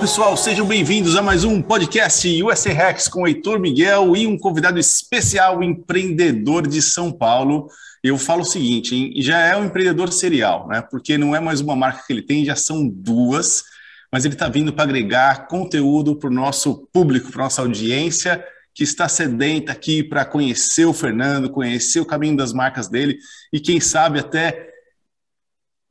pessoal, sejam bem-vindos a mais um podcast USA Rex com Heitor Miguel e um convidado especial, empreendedor de São Paulo. Eu falo o seguinte, hein? já é um empreendedor serial, né? Porque não é mais uma marca que ele tem, já são duas, mas ele está vindo para agregar conteúdo para o nosso público, para nossa audiência que está sedenta aqui para conhecer o Fernando, conhecer o caminho das marcas dele e quem sabe até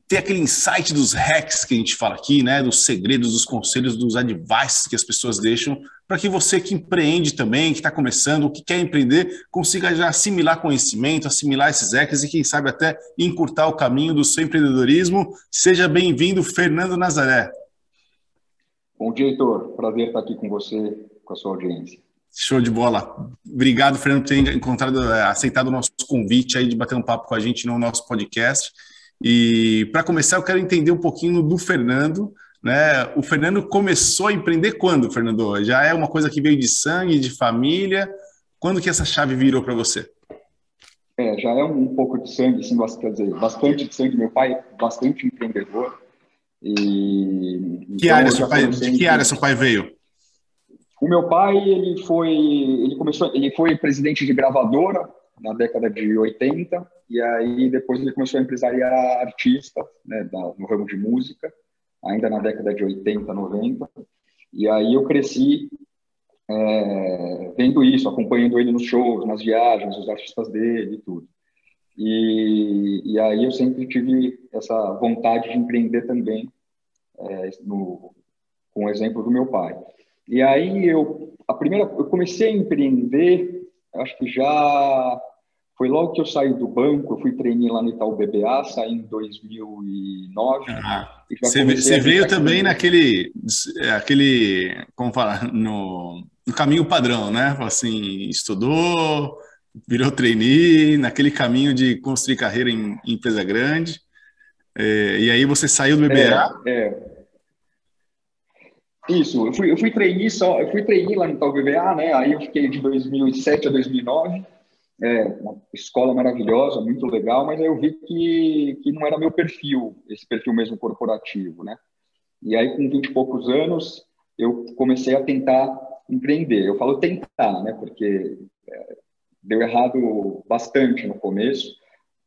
ter aquele insight dos hacks que a gente fala aqui, né, dos segredos, dos conselhos, dos advices que as pessoas deixam, para que você que empreende também, que está começando, que quer empreender, consiga já assimilar conhecimento, assimilar esses hacks e quem sabe até encurtar o caminho do seu empreendedorismo. Seja bem-vindo, Fernando Nazaré. Bom dia, Heitor. Prazer estar aqui com você, com a sua audiência. Show de bola. Obrigado, Fernando, por ter encontrado, eh, aceitado o nosso convite aí de bater um papo com a gente no nosso podcast. E para começar, eu quero entender um pouquinho do Fernando. Né? O Fernando começou a empreender quando, Fernando? Já é uma coisa que veio de sangue, de família? Quando que essa chave virou para você? É, já é um pouco de sangue, assim, quer dizer, bastante de sangue. Meu pai, bastante empreendedor. E, que então, área seu pai, de que área seu pai veio? O meu pai, ele foi, ele começou, ele foi presidente de gravadora na década de 80 e aí depois ele começou a empresariar artista, né, no ramo de música, ainda na década de 80, 90. E aí eu cresci é, vendo isso, acompanhando ele nos shows, nas viagens, os artistas dele e tudo. E, e aí eu sempre tive essa vontade de empreender também, é, no, com o exemplo do meu pai. E aí eu, a primeira, eu comecei a empreender, acho que já foi logo que eu saí do banco, eu fui treinar lá no Itaú BBA, saí em 2009. Ah, você, você veio também naquele, aquele, como falar, no, no caminho padrão, né? Assim, estudou, virou trainee, naquele caminho de construir carreira em, em empresa grande. É, e aí você saiu do BBA? É, é. Isso, eu fui, eu fui trainee só, eu fui trainee lá no Tal BBA, né? Aí eu fiquei de 2007 a 2009. É, uma escola maravilhosa, muito legal, mas aí eu vi que, que não era meu perfil, esse perfil mesmo corporativo, né? E aí, com 20 e poucos anos, eu comecei a tentar empreender. Eu falo tentar, né? Porque é, deu errado bastante no começo,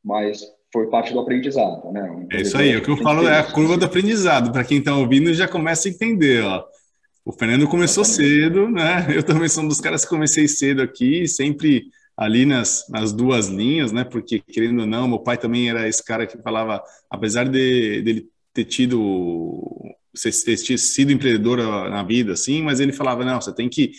mas foi parte do aprendizado, né? É isso aí, o que eu falo é a curva do aprendizado. Para quem está ouvindo já começa a entender, ó. O Fernando começou cedo, né? Eu também sou um dos caras que comecei cedo aqui, sempre ali nas, nas duas linhas, né? Porque querendo ou não, meu pai também era esse cara que falava, apesar de dele ter tido ter sido empreendedor na vida, assim, mas ele falava não, você tem que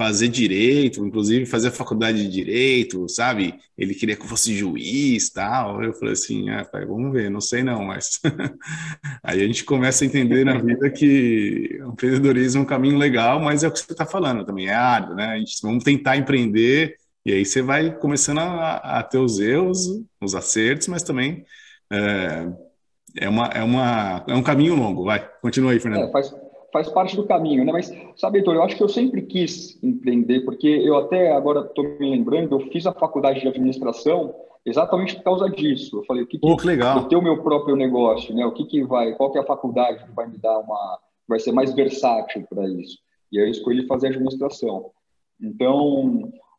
fazer direito, inclusive fazer a faculdade de direito, sabe? Ele queria que eu fosse juiz, tal. Eu falei assim, ah, pai, vamos ver, não sei não, mas aí a gente começa a entender na vida que empreendedorismo é um caminho legal, mas é o que você está falando também, é árduo, né? A gente vamos tentar empreender e aí você vai começando a, a ter os erros, os acertos, mas também é, é, uma, é, uma, é um caminho longo. Vai, continua aí, Fernando. É, faz faz parte do caminho, né? Mas, sabe, Heitor, eu acho que eu sempre quis empreender, porque eu até agora estou me lembrando, eu fiz a faculdade de administração exatamente por causa disso. Eu falei, o que, que, oh, que legal. ter o meu próprio negócio, né? O que, que vai, qual que é a faculdade que vai me dar uma, vai ser mais versátil para isso? E aí eu escolhi fazer administração. Então, é,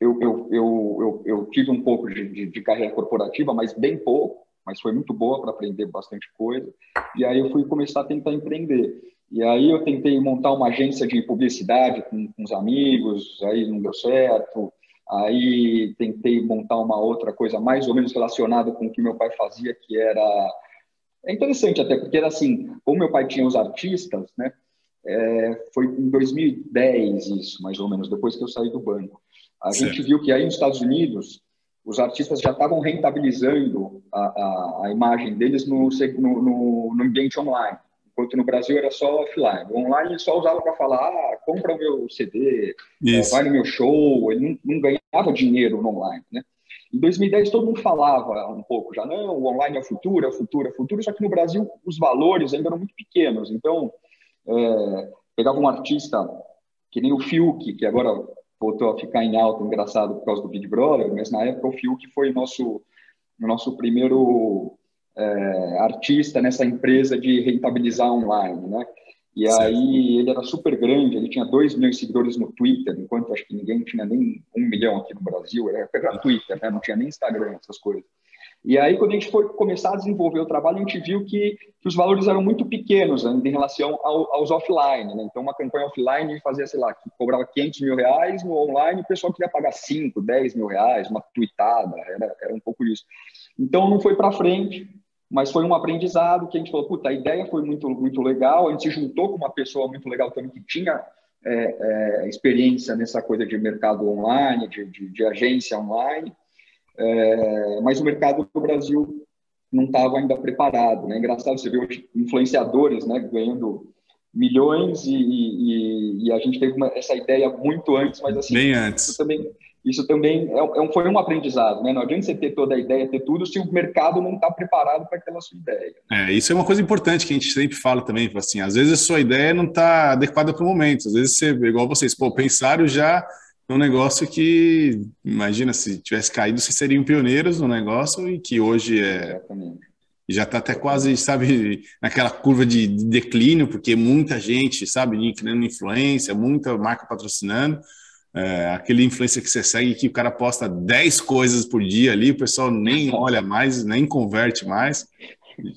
eu, eu, eu, eu, eu tive um pouco de, de carreira corporativa, mas bem pouco mas foi muito boa para aprender bastante coisa. E aí eu fui começar a tentar empreender. E aí eu tentei montar uma agência de publicidade com, com os amigos, aí não deu certo. Aí tentei montar uma outra coisa mais ou menos relacionada com o que meu pai fazia, que era é interessante até porque era assim, como meu pai tinha os artistas, né? É, foi em 2010 isso, mais ou menos, depois que eu saí do banco. A certo. gente viu que aí nos Estados Unidos os artistas já estavam rentabilizando a, a, a imagem deles no, no, no, ambiente online, enquanto no Brasil era só offline. O online ele só usava para falar, ah, compra o meu CD, é, vai no meu show, ele não, não, ganhava dinheiro no online, né? Em 2010 todo mundo falava um pouco já, não, o online é o futuro, é o futuro, é o futuro, só que no Brasil os valores ainda eram muito pequenos, então é, pegava um artista que nem o Fiuk, que agora voltou a ficar em alta, engraçado, por causa do Big Brother, mas na época o Fiuk foi nosso, nosso primeiro é, artista nessa empresa de rentabilizar online, né? E certo. aí ele era super grande, ele tinha 2 milhões de seguidores no Twitter, enquanto acho que ninguém tinha nem um milhão aqui no Brasil, era, era Twitter, né? não tinha nem Instagram, essas coisas. E aí, quando a gente foi começar a desenvolver o trabalho, a gente viu que, que os valores eram muito pequenos ainda em relação ao, aos offline. Né? Então, uma campanha offline fazia, sei lá, cobrava 500 mil reais, no online o pessoal queria pagar 5, 10 mil reais, uma tweetada, era, era um pouco isso. Então, não foi para frente, mas foi um aprendizado que a gente falou, puta, a ideia foi muito, muito legal, a gente se juntou com uma pessoa muito legal também que tinha é, é, experiência nessa coisa de mercado online, de, de, de agência online, é, mas o mercado do Brasil não estava ainda preparado. Né? Engraçado, você vê influenciadores né, ganhando milhões e, e, e a gente teve uma, essa ideia muito antes, mas assim, Bem antes. Isso também, isso também é, é um, foi um aprendizado, né? Não adianta você ter toda a ideia, ter tudo, se o mercado não está preparado para aquela sua ideia. É, isso é uma coisa importante que a gente sempre fala também, assim, às vezes a sua ideia não está adequada para o momento, às vezes você, igual vocês, pô, pensaram já um negócio que, imagina, se tivesse caído, vocês seriam pioneiros no negócio e que hoje é... Exatamente já está até quase, sabe, naquela curva de, declínio, porque muita gente, sabe, criando influência, muita marca patrocinando, é, aquele influência que você segue que o cara posta 10 coisas por dia ali, o pessoal nem olha mais, nem converte mais.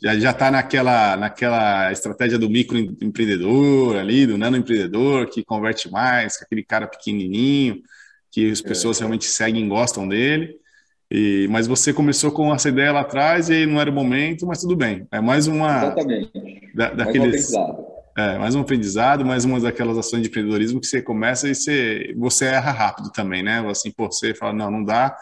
Já, já tá naquela, naquela estratégia do microempreendedor ali, do nano empreendedor, que converte mais, com aquele cara pequenininho, que as pessoas é. realmente seguem e gostam dele. E, mas você começou com essa ideia lá atrás e não era o momento, mas tudo bem. É mais uma. Exatamente. Da, daqueles, é, mais um aprendizado, mais uma daquelas ações de empreendedorismo que você começa e você, você erra rápido também, né? Assim, pô, você fala, não, não dá,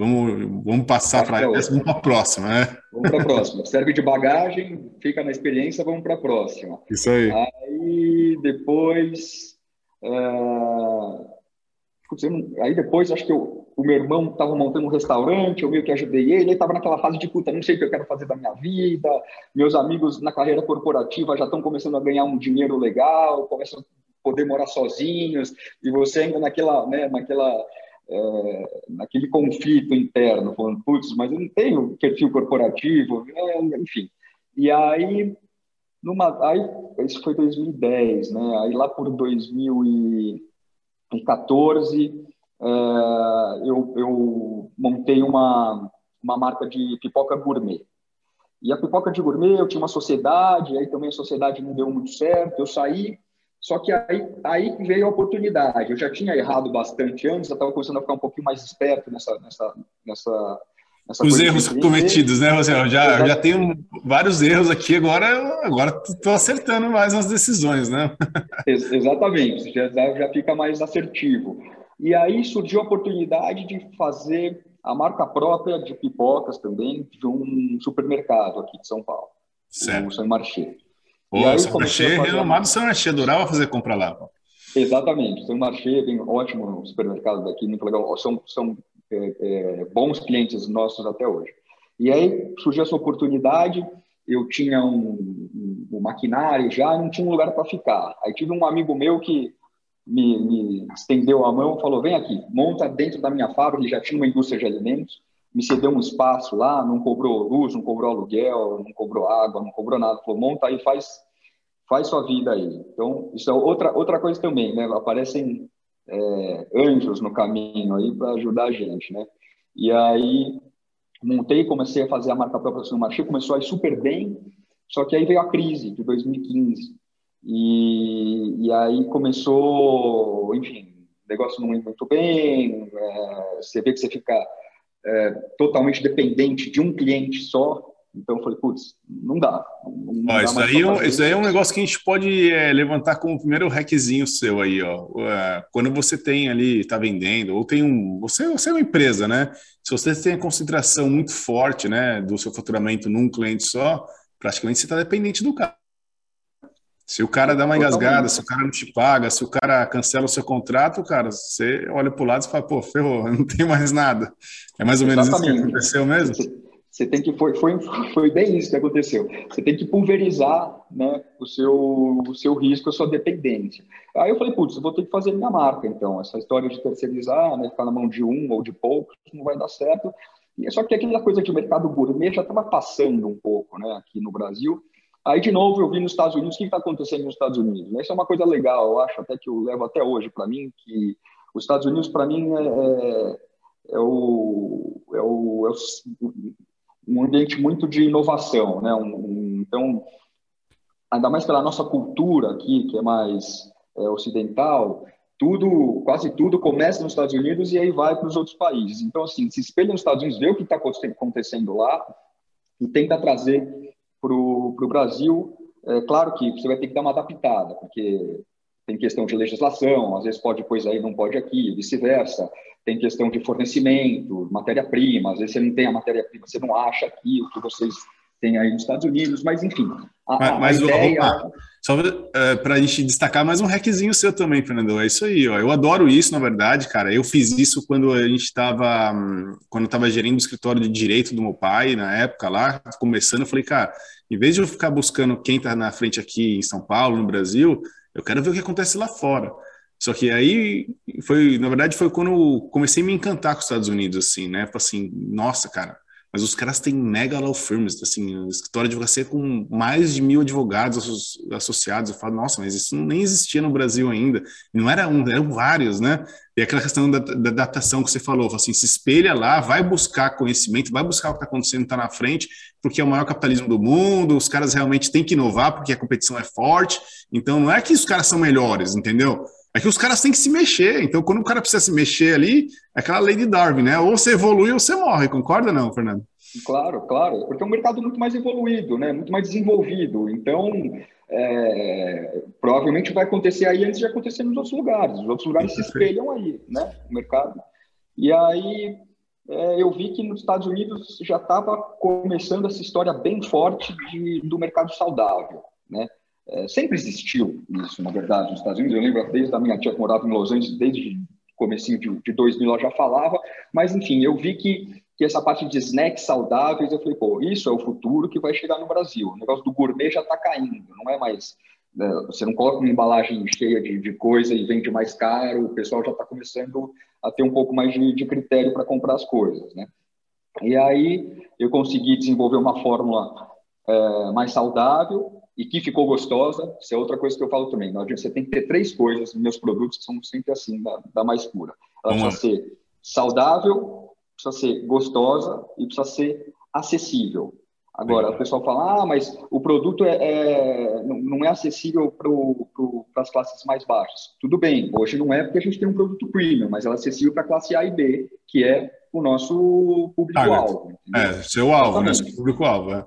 vamos, vamos passar para essa, vamos para a próxima, né? Vamos para a próxima. Serve de bagagem, fica na experiência, vamos para a próxima. Isso aí. Aí depois. É Aí depois, acho que eu, o meu irmão estava montando um restaurante, eu meio que ajudei ele, ele estava naquela fase de puta, não sei o que eu quero fazer da minha vida, meus amigos na carreira corporativa já estão começando a ganhar um dinheiro legal, começam a poder morar sozinhos, e você ainda naquela, né, naquela, é, naquele conflito interno, falando, putz, mas eu não tenho perfil corporativo, é, enfim. E aí, numa, aí, isso foi 2010, né, aí lá por 2000 e 2014, uh, eh, eu, eu montei uma, uma marca de pipoca gourmet. E a pipoca de gourmet, eu tinha uma sociedade, aí também a sociedade não deu muito certo, eu saí, só que aí, aí veio a oportunidade. Eu já tinha errado bastante antes, eu estava começando a ficar um pouquinho mais esperto nessa, nessa, nessa, os erros cometidos, né, José? Eu já, já tenho vários erros aqui, agora agora estou acertando mais as decisões, né? Exatamente, já, já fica mais assertivo. E aí surgiu a oportunidade de fazer a marca própria de pipocas também de um supermercado aqui de São Paulo, certo. o São Marché. O São Marché, renomado São Marché, adorava fazer compra lá. Exatamente, São Marché, tem ótimo supermercado daqui, muito legal. São, são é, é, bons clientes nossos até hoje. E aí surgiu essa oportunidade, eu tinha um, um, um maquinário já, não tinha um lugar para ficar. Aí tive um amigo meu que me, me, estendeu a mão e falou: vem aqui, monta dentro da minha fábrica, ele já tinha uma indústria de alimentos, me cedeu um espaço lá, não cobrou luz, não cobrou aluguel, não cobrou água, não cobrou nada. Falou: monta aí, faz, faz sua vida aí. Então, isso é outra, outra coisa também, né? Aparecem é, anjos no caminho aí para ajudar a gente, né? E aí montei, comecei a fazer a marca própria do Marché, começou a ir super bem, só que aí veio a crise de 2015 e, e aí começou, enfim, o negócio não ia muito bem, é, você vê que você fica é, totalmente dependente de um cliente só, então eu falei, putz, não dá. Não ó, dá isso, aí, é isso aí é um negócio que a gente pode é, levantar como primeiro requisito seu aí, ó. Quando você tem ali, está vendendo, ou tem um. Você, você é uma empresa, né? Se você tem a concentração muito forte né, do seu faturamento num cliente só, praticamente você está dependente do cara. Se o cara dá uma engasgada, se o cara não te paga, se o cara cancela o seu contrato, cara, você olha para o lado e fala, pô, ferrou, não tem mais nada. É mais ou menos Exatamente. isso que aconteceu mesmo? Você tem que foi, foi, foi bem isso que aconteceu. Você tem que pulverizar, né, o seu o seu risco, a sua dependência. Aí eu falei, putz, eu vou ter que fazer minha marca, então. Essa história de terceirizar, né, ficar na mão de um ou de poucos, não vai dar certo. Só que aquela coisa de mercado gourmet já estava passando um pouco, né, aqui no Brasil. Aí, de novo, eu vi nos Estados Unidos, o que está acontecendo nos Estados Unidos? Isso é uma coisa legal, eu acho, até que eu levo até hoje para mim, que os Estados Unidos, para mim, é, é, é, o, é, o, é o, um ambiente muito de inovação, né? Um, um, então, ainda mais pela nossa cultura aqui, que é mais é, ocidental, tudo, quase tudo começa nos Estados Unidos e aí vai para os outros países. Então, assim, se espelha nos Estados Unidos, vê o que está acontecendo lá e tenta trazer para o Brasil. É claro que você vai ter que dar uma adaptada, porque tem questão de legislação, às vezes pode pois aí, não pode aqui, vice-versa. Tem questão de fornecimento, matéria-prima, às vezes você não tem a matéria-prima, você não acha aqui o que vocês têm aí nos Estados Unidos, mas enfim. A, mas, mas a ideia... Opa, só é, para a gente destacar mais um requisito seu também, Fernando. É isso aí, ó. Eu adoro isso, na verdade, cara. Eu fiz isso quando a gente estava, quando estava gerindo o escritório de direito do meu pai, na época lá, começando, eu falei, cara, em vez de eu ficar buscando quem está na frente aqui em São Paulo, no Brasil, eu quero ver o que acontece lá fora. Só que aí foi, na verdade, foi quando eu comecei a me encantar com os Estados Unidos, assim, né? Falei assim, nossa, cara, mas os caras têm mega law firms, assim, escritório de advocacia com mais de mil advogados associados. Eu falo, nossa, mas isso nem existia no Brasil ainda. Não era um, eram vários, né? E aquela questão da, da adaptação que você falou, assim, se espelha lá, vai buscar conhecimento, vai buscar o que está acontecendo, está na frente, porque é o maior capitalismo do mundo, os caras realmente têm que inovar, porque a competição é forte. Então, não é que os caras são melhores, entendeu? É que os caras têm que se mexer. Então, quando o cara precisa se mexer ali, é aquela lei de Darwin, né? Ou você evolui ou você morre. Concorda, não, Fernando? Claro, claro. Porque é um mercado muito mais evoluído, né? Muito mais desenvolvido. Então, é, provavelmente vai acontecer aí antes de acontecer nos outros lugares. Os outros lugares se espelham aí, né? O mercado. E aí é, eu vi que nos Estados Unidos já estava começando essa história bem forte de, do mercado saudável, né? É, sempre existiu isso, na verdade, nos Estados Unidos. Eu lembro desde a minha tia que morava em Los Angeles, desde o comecinho de, de 2000 ela já falava, mas enfim, eu vi que, que essa parte de snacks saudáveis, eu falei, pô, isso é o futuro que vai chegar no Brasil. O negócio do gourmet já está caindo, não é mais... Né, você não coloca uma embalagem cheia de, de coisa e vende mais caro, o pessoal já está começando a ter um pouco mais de, de critério para comprar as coisas, né? E aí eu consegui desenvolver uma fórmula é, mais saudável, e que ficou gostosa, isso é outra coisa que eu falo também. Você tem que ter três coisas nos meus produtos que são sempre assim, da, da mais pura. Ela precisa ser saudável, precisa ser gostosa e precisa ser acessível. Agora, o pessoal fala, ah, mas o produto é, é não é acessível para as classes mais baixas. Tudo bem, hoje não é porque a gente tem um produto premium, mas ela é acessível para a classe A e B, que é o nosso público-alvo. é, seu alvo, né? Seu público-alvo, é.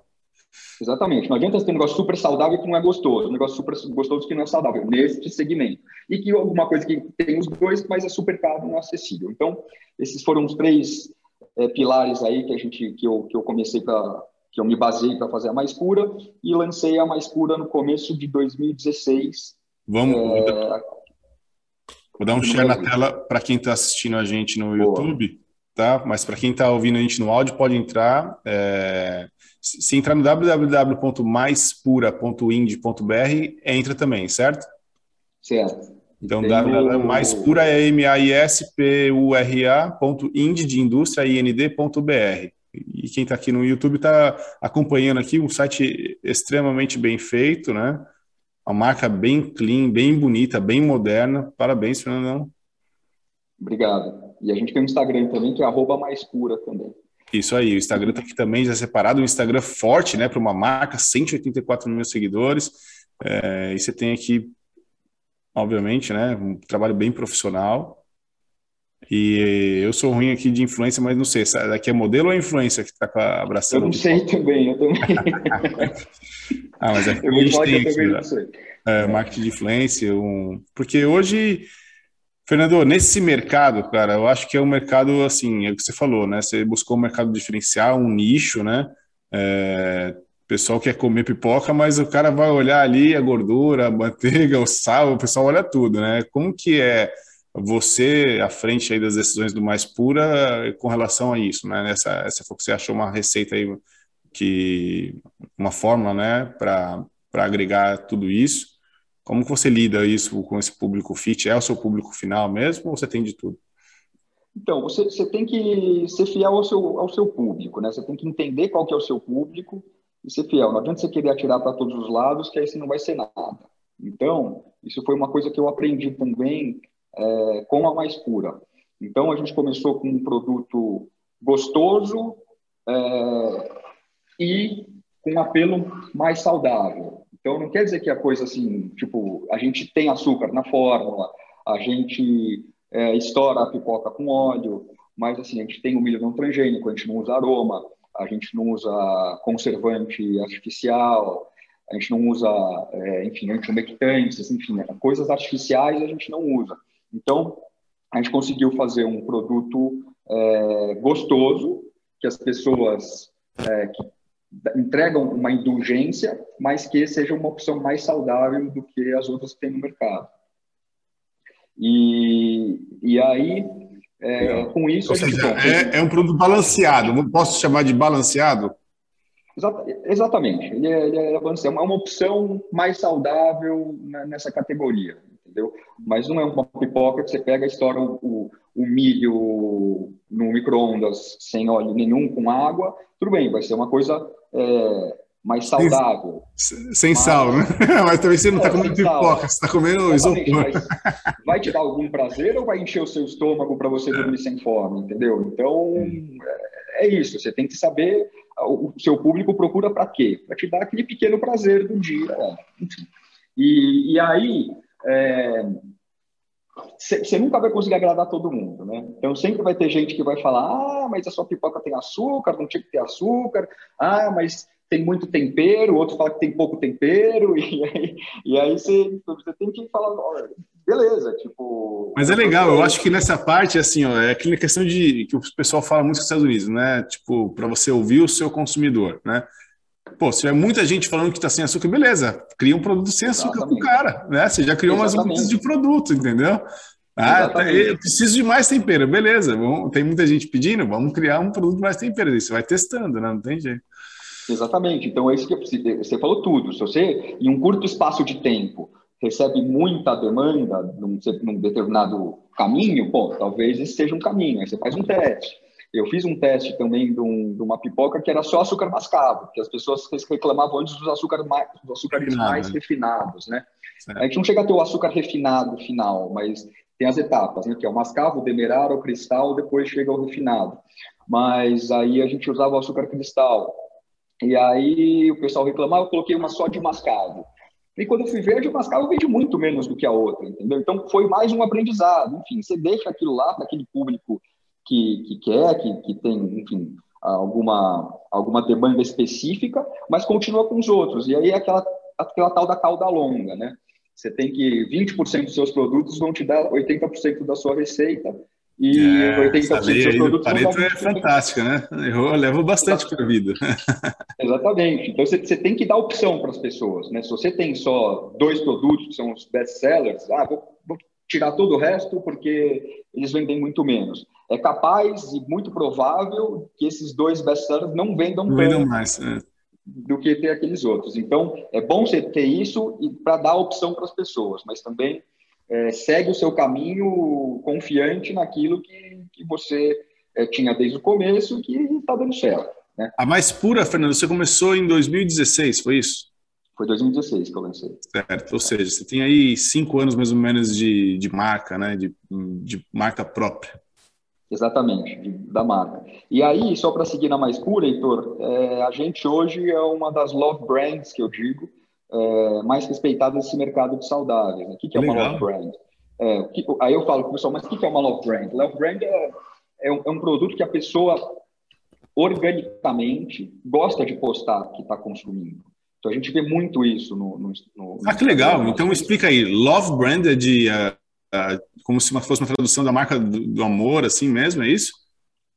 Exatamente. Não adianta você ter um negócio super saudável que não é gostoso, um negócio super gostoso que não é saudável, nesse segmento. E que alguma coisa que tem os dois, mas é super caro e não é acessível. Então, esses foram os três é, pilares aí que a gente que eu, que eu comecei para que eu me basei para fazer a mais pura e lancei a mais pura no começo de 2016. Vamos. É... Vou dar um share na tela para quem está assistindo a gente no Boa. YouTube, tá? Mas para quem está ouvindo a gente no áudio, pode entrar. É... Se entrar no www.maispura.ind.br, entra também, certo? Certo. Então, o... maispura é M-A-I-S-P-U-R-A.ind de indústria, I-N-D.br. E quem está aqui no YouTube está acompanhando aqui um site extremamente bem feito, né? Uma marca bem clean, bem bonita, bem moderna. Parabéns, Fernandão. Obrigado. E a gente tem um Instagram também, que é arroba maispura também. Isso aí, o Instagram está aqui também já separado, um Instagram forte, né, para uma marca, 184 mil seguidores. É, e você tem aqui, obviamente, né, um trabalho bem profissional. E eu sou ruim aqui de influência, mas não sei, daqui é modelo ou é influência que está abraçando? Eu não sei também, eu também. ah, mas é que eu a gente tem aqui, é, marketing de influência, um... porque hoje Fernando, nesse mercado, cara, eu acho que é um mercado, assim, é o que você falou, né? Você buscou um mercado diferencial, um nicho, né? É, o pessoal quer comer pipoca, mas o cara vai olhar ali a gordura, a manteiga, o sal, o pessoal olha tudo, né? Como que é você à frente aí das decisões do Mais Pura com relação a isso, né? Essa, essa você achou uma receita aí que uma fórmula, né, para agregar tudo isso. Como você lida isso com esse público fit? É o seu público final mesmo ou você tem de tudo? Então, você, você tem que ser fiel ao seu, ao seu público, né? Você tem que entender qual que é o seu público e ser fiel. Não adianta você querer atirar para todos os lados, que aí você não vai ser nada. Então, isso foi uma coisa que eu aprendi também é, com a Mais Pura. Então, a gente começou com um produto gostoso é, e com um apelo mais saudável. Então, não quer dizer que a coisa assim, tipo, a gente tem açúcar na fórmula, a gente é, estoura a pipoca com óleo, mas assim, a gente tem o milho não transgênico, a gente não usa aroma, a gente não usa conservante artificial, a gente não usa, é, enfim, antiumectantes, enfim, né, coisas artificiais a gente não usa. Então, a gente conseguiu fazer um produto é, gostoso, que as pessoas é, que entregam uma indulgência, mas que seja uma opção mais saudável do que as outras que tem no mercado. E, e aí, é, com isso... Ou seja, é, é, um produto balanceado, posso chamar de balanceado? Exatamente, ele é, ele é balanceado, é uma opção mais saudável nessa categoria, entendeu? Mas não é uma pipoca que você pega e estoura o, o milho no micro-ondas sem óleo nenhum, com água, tudo bem, vai ser uma coisa é, mais saudável. Sem, mas, sal, né? Mas também você não está é, comendo pipoca, você está comendo isopor. Vai te dar algum prazer ou vai encher o seu estômago para você é. dormir sem fome, entendeu? Então, é, é isso, você tem que saber o seu público procura para quê? Para te dar aquele pequeno prazer do dia. Enfim. E, e aí, você nunca vai conseguir agradar todo mundo, né? Então sempre vai ter gente que vai falar: ah, mas a sua pipoca tem açúcar, não tinha que ter açúcar, ah, mas tem muito tempero, outro fala que tem pouco tempero, e aí, e aí você, tem que falar, beleza, tipo. Mas é legal, eu acho que nessa parte, assim, ó, é aquela questão de que o pessoal fala muito nos Estados Unidos, né? Tipo, para você ouvir o seu consumidor, né? Pô, se tiver muita gente falando que está sem açúcar, beleza, cria um produto sem açúcar Exatamente. pro cara, né? Você já criou Exatamente. umas mudas de produto, entendeu? Ah, tá, eu preciso de mais tempero, beleza. Vamos, tem muita gente pedindo, vamos criar um produto mais tempero. Isso vai testando, né? Não tem jeito. Exatamente. Então, é isso que você falou tudo. Se você, em um curto espaço de tempo, recebe muita demanda num, num determinado caminho, pô, talvez esse seja um caminho. Aí você faz um teste. Eu fiz um teste também de, um, de, uma pipoca que era só açúcar mascavo, que as pessoas reclamavam antes dos, açúcar mais, dos açúcares mais refinados, né? Certo. A gente não chega a ter o açúcar refinado final, mas tem as etapas, né? Que é o mascavo, o demerara, o cristal, depois chega o refinado. Mas aí a gente usava o açúcar cristal. E aí o pessoal reclamava, eu coloquei uma só de mascavo. E quando eu fui ver, a de mascavo vende muito menos do que a outra, entendeu? Então foi mais um aprendizado. Enfim, você deixa aquilo lá para aquele público que, que quer, que, que tem, enfim, alguma, alguma demanda específica, mas continua com os outros. E aí é aquela, aquela tal da cauda longa, né? Você tem que 20% dos seus produtos vão te dar 80% da sua receita e é, 80% dos seus produtos vão dar é fantástica, né? Eu levo bastante para a vida. Exatamente. Então você, você tem que dar opção para as pessoas, né? Se você tem só dois produtos que são os best sellers, ah, vou, vou tirar todo o resto porque eles vendem muito menos é capaz e muito provável que esses dois best-sellers não vendam não vendam mais é. do que ter aqueles outros. Então, é bom você ter isso para dar opção para as pessoas, mas também é, segue o seu caminho confiante naquilo que, que você é, tinha desde o começo que está dando certo. Né? A mais pura, Fernando, você começou em 2016, foi isso? Foi 2016 que eu lancei. Certo, ou seja, você tem aí cinco anos mais ou menos de, de marca, né? De, de marca própria. Exatamente, de, da marca. E aí, só para seguir na mais pura, Heitor, é, a gente hoje é uma das love brands, que eu digo, é, mais respeitadas nesse mercado de saudáveis. O que, que é uma love brand? É, que, aí eu falo para o pessoal, mas o que, que é uma love brand? Love brand é, é um, é um produto que a pessoa organicamente gosta de postar que está consumindo. Então a gente vê muito isso no. no, no ah, que legal! Então explica aí. Love brand é de uh, como se fosse uma tradução da marca do, do, amor, assim mesmo, é isso?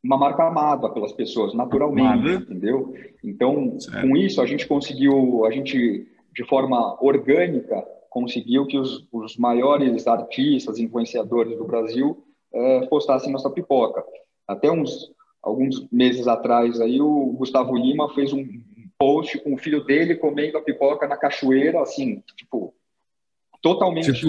Uma marca amada pelas pessoas, naturalmente, amada. entendeu? Então, certo. com isso, a gente conseguiu, a gente, de forma orgânica, conseguiu que os, os maiores artistas, influenciadores do Brasil é, postassem nossa pipoca. Até uns alguns meses atrás, aí, o Gustavo Lima fez um post com o filho dele comendo a pipoca na cachoeira, assim, tipo, totalmente tipo...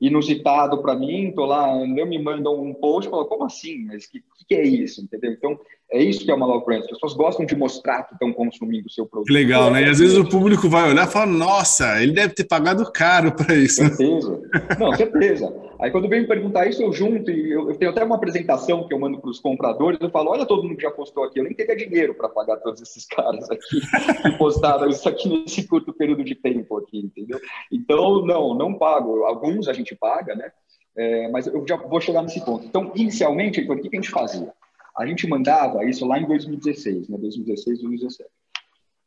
inusitado para mim. Tô lá, eu me mandam um post, falo, como assim? Mas que, que é isso? Entendeu? Então É isso que é uma love brand. As pessoas gostam de mostrar que estão consumindo o seu produto. Que legal, né? E às vezes o público vai olhar e fala, nossa, ele deve ter pagado caro para isso. Certeza. Não, certeza. Aí quando vem me perguntar isso, eu junto, e eu, eu tenho até uma apresentação que eu mando para os compradores, eu falo, olha todo mundo que já postou aqui, eu nem teria dinheiro para pagar todos esses caras aqui que postaram isso aqui nesse curto período de tempo aqui, entendeu? Então, não, não pago. Alguns a gente paga, né? É, mas eu já vou chegar nesse ponto. Então, inicialmente, o que a gente fazia? A gente mandava isso lá em 2016, né? 2016, 2017.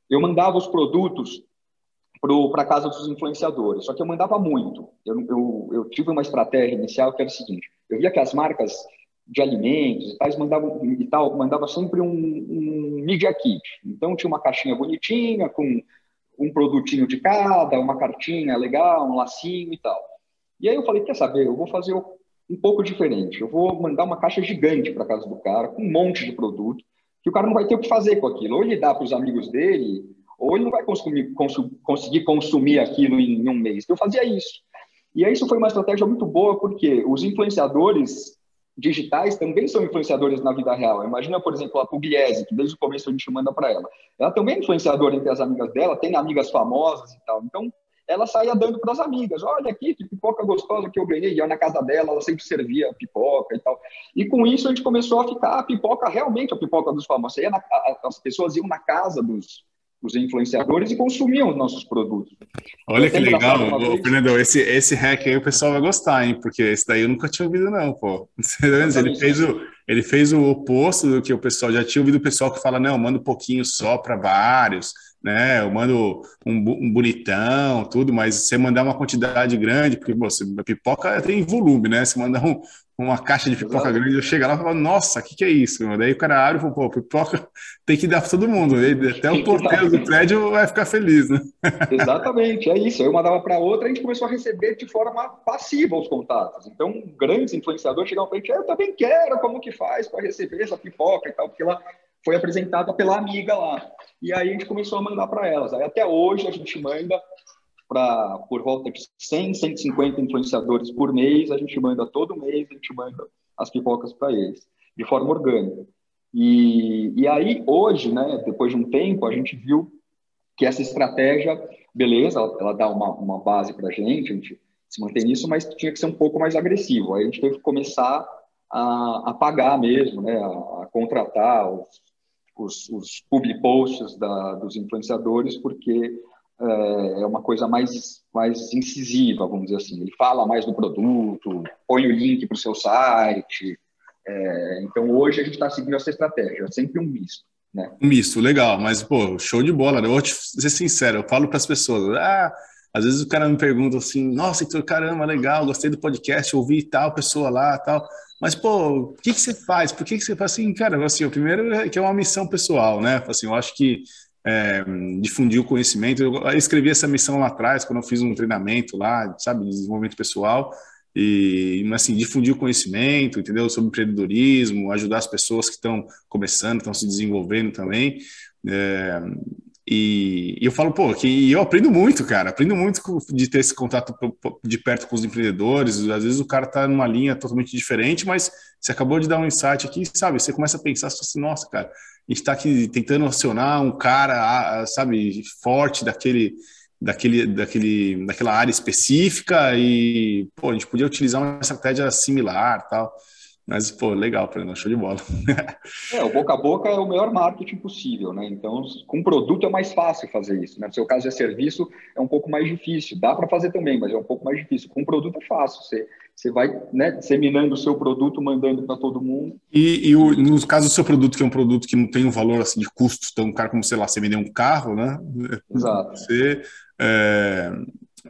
Eu mandava os produtos para a casa dos influenciadores, só que eu mandava muito. Eu, eu, eu, tive uma estratégia inicial que era o seguinte: eu via que as marcas de alimentos e tais mandavam e tal mandava sempre um, um media kit. Então tinha uma caixinha bonitinha com um produtinho de cada, uma cartinha legal, um lacinho e tal. E aí eu falei, quer saber, eu vou fazer um pouco diferente. Eu vou mandar uma caixa gigante para casa do cara, com um monte de produto, que o cara não vai ter o que fazer com aquilo. Ou ele dá para os amigos dele, ou ele não vai consumir, conseguir consumir aquilo em um mês. Eu fazia isso. E isso foi uma estratégia muito boa, porque os influenciadores digitais também são influenciadores na vida real. Imagina, por exemplo, a Pugliese, que desde o começo a gente manda para ela. Ela também é influenciadora entre as amigas dela, tem amigas famosas e tal. Então, ela saía dando para as amigas: olha aqui, que pipoca gostosa que eu ganhei. E eu, na casa dela, ela sempre servia pipoca e tal. E com isso a gente começou a ficar a pipoca, realmente a pipoca dos famosos. Na, as pessoas iam na casa dos, os influenciadores e consumiam os nossos produtos. Olha que legal, Ô, Fernando, esse, esse hack aí o pessoal vai gostar, hein? Porque esse daí eu nunca tinha ouvido, não, pô. Ele fez, o, ele fez o oposto do que o pessoal já tinha ouvido o pessoal que fala, não, manda um pouquinho só para vários né? Eu mando um, um, bonitão, tudo, mas você mandar uma quantidade grande, porque você, a pipoca tem volume, né? Se mandar um, uma caixa de pipoca Exato. grande, eu chego lá e falo, nossa, o que, que é isso? Daí o cara abre e fala, pô, pipoca tem que dar para todo mundo, até o porteiro do prédio vai ficar feliz, né? Exatamente, é isso. Eu mandava para outra, a gente começou a receber de forma passiva os contatos. Então, grandes influenciadores chegavam para a gente, eu também quero, como que faz para receber essa pipoca e tal, porque lá foi apresentada pela amiga lá. E aí a gente começou a mandar para elas. Aí até hoje a gente manda para por volta de 100, 150 influenciadores por mês, a gente manda todo mês, a gente manda as pipocas para eles, de forma orgânica. E, e aí hoje, né, depois de um tempo, a gente viu que essa estratégia, beleza, ela, ela dá uma, uma base para a gente, a gente se mantém nisso, mas tinha que ser um pouco mais agressivo. Aí a gente teve que começar a, a pagar mesmo, né, a, a contratar os, os, os public posts da, dos influenciadores, porque é, é uma coisa mais, mais incisiva, vamos dizer assim. Ele fala mais do produto, põe o link para o seu site. É, então, hoje a gente está seguindo essa estratégia, é sempre um misto. Né? Um misto, legal, mas, pô, show de bola. Né? Eu vou te ser sincero, eu falo para as pessoas, ah, às vezes o cara me pergunta assim, nossa, então, caramba, legal, gostei do podcast, ouvi tal pessoa lá, tal. Mas, pô, o que, que você faz? Por que, que você faz assim? Cara, assim, o primeiro é que é uma missão pessoal, né? Assim, eu acho que é, difundir o conhecimento. Eu escrevi essa missão lá atrás, quando eu fiz um treinamento lá, sabe, de desenvolvimento pessoal. E, assim, difundir o conhecimento, entendeu? Sobre empreendedorismo, ajudar as pessoas que estão começando, estão se desenvolvendo também. É, e, e, eu falo, pô, que eu aprendo muito, cara, aprendo muito de ter esse contato de perto com os empreendedores. Às vezes o cara tá numa linha totalmente diferente, mas você acabou de dar um insight aqui, sabe? Você começa a pensar assim, nossa, cara, a gente está aqui tentando acionar um cara, sabe, forte daquele, daquele, daquele, daquela área específica e, pô, a gente podia utilizar uma estratégia similar, tal. Mas, pô, legal, Fernando, show de bola. é, o boca a boca é o melhor marketing possível, né? Então, com produto é mais fácil fazer isso, né? No seu caso é serviço, é um pouco mais difícil. Dá para fazer também, mas é um pouco mais difícil. Com produto é fácil. Você, você vai né, disseminando o seu produto, mandando para todo mundo. E, e o, no caso do seu produto, que é um produto que não tem um valor assim, de custos, então um cara como, sei lá, você vender um carro, né? Exato. Você... É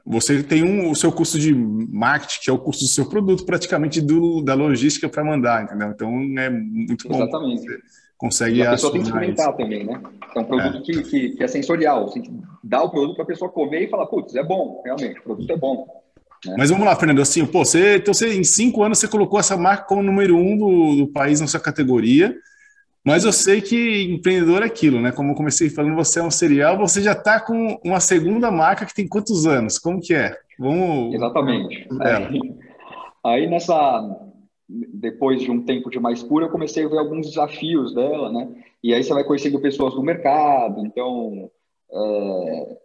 você tem um, o seu custo de marketing, que é o custo do seu produto, praticamente do, da logística para mandar, entendeu? Então é muito bom. Exatamente. Você consegue e a pessoa tem que experimentar isso. também, né? É um produto é. Que, que, que, é sensorial. Você que dar o produto para a pessoa comer e falar, putz, é bom, realmente, o produto é bom. Né? Mas vamos lá, Fernando, assim, pô, você, então você, em cinco anos você colocou essa marca como número um do, do país na sua categoria, mas eu sei que empreendedor é aquilo, né? Como eu comecei falando, você é um serial, você já está com uma segunda marca que tem quantos anos? Como que é? Vamos. Exatamente. Aí, aí, nessa, depois de um tempo de mais pura, eu comecei a ver alguns desafios dela, né? E aí você vai conhecendo pessoas do mercado, então. É,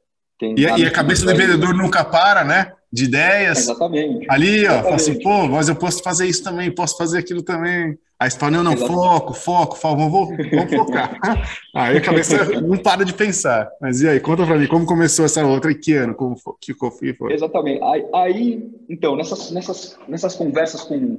e, e, a cabeça do vendedor nunca para, né? De ideias. Exatamente. Ali, ó, fala assim, pô, mas eu posso fazer isso também, posso fazer aquilo também. Aí você fala, não, não, Exatamente. foco, foco, foco, vamos, vamos focar. aí a cabeça não para de pensar. Mas e aí, conta pra mim, como começou essa outra e que ano? Como foi, que foi? Exatamente. Aí, aí, então, nessas, nessas, nessas conversas com,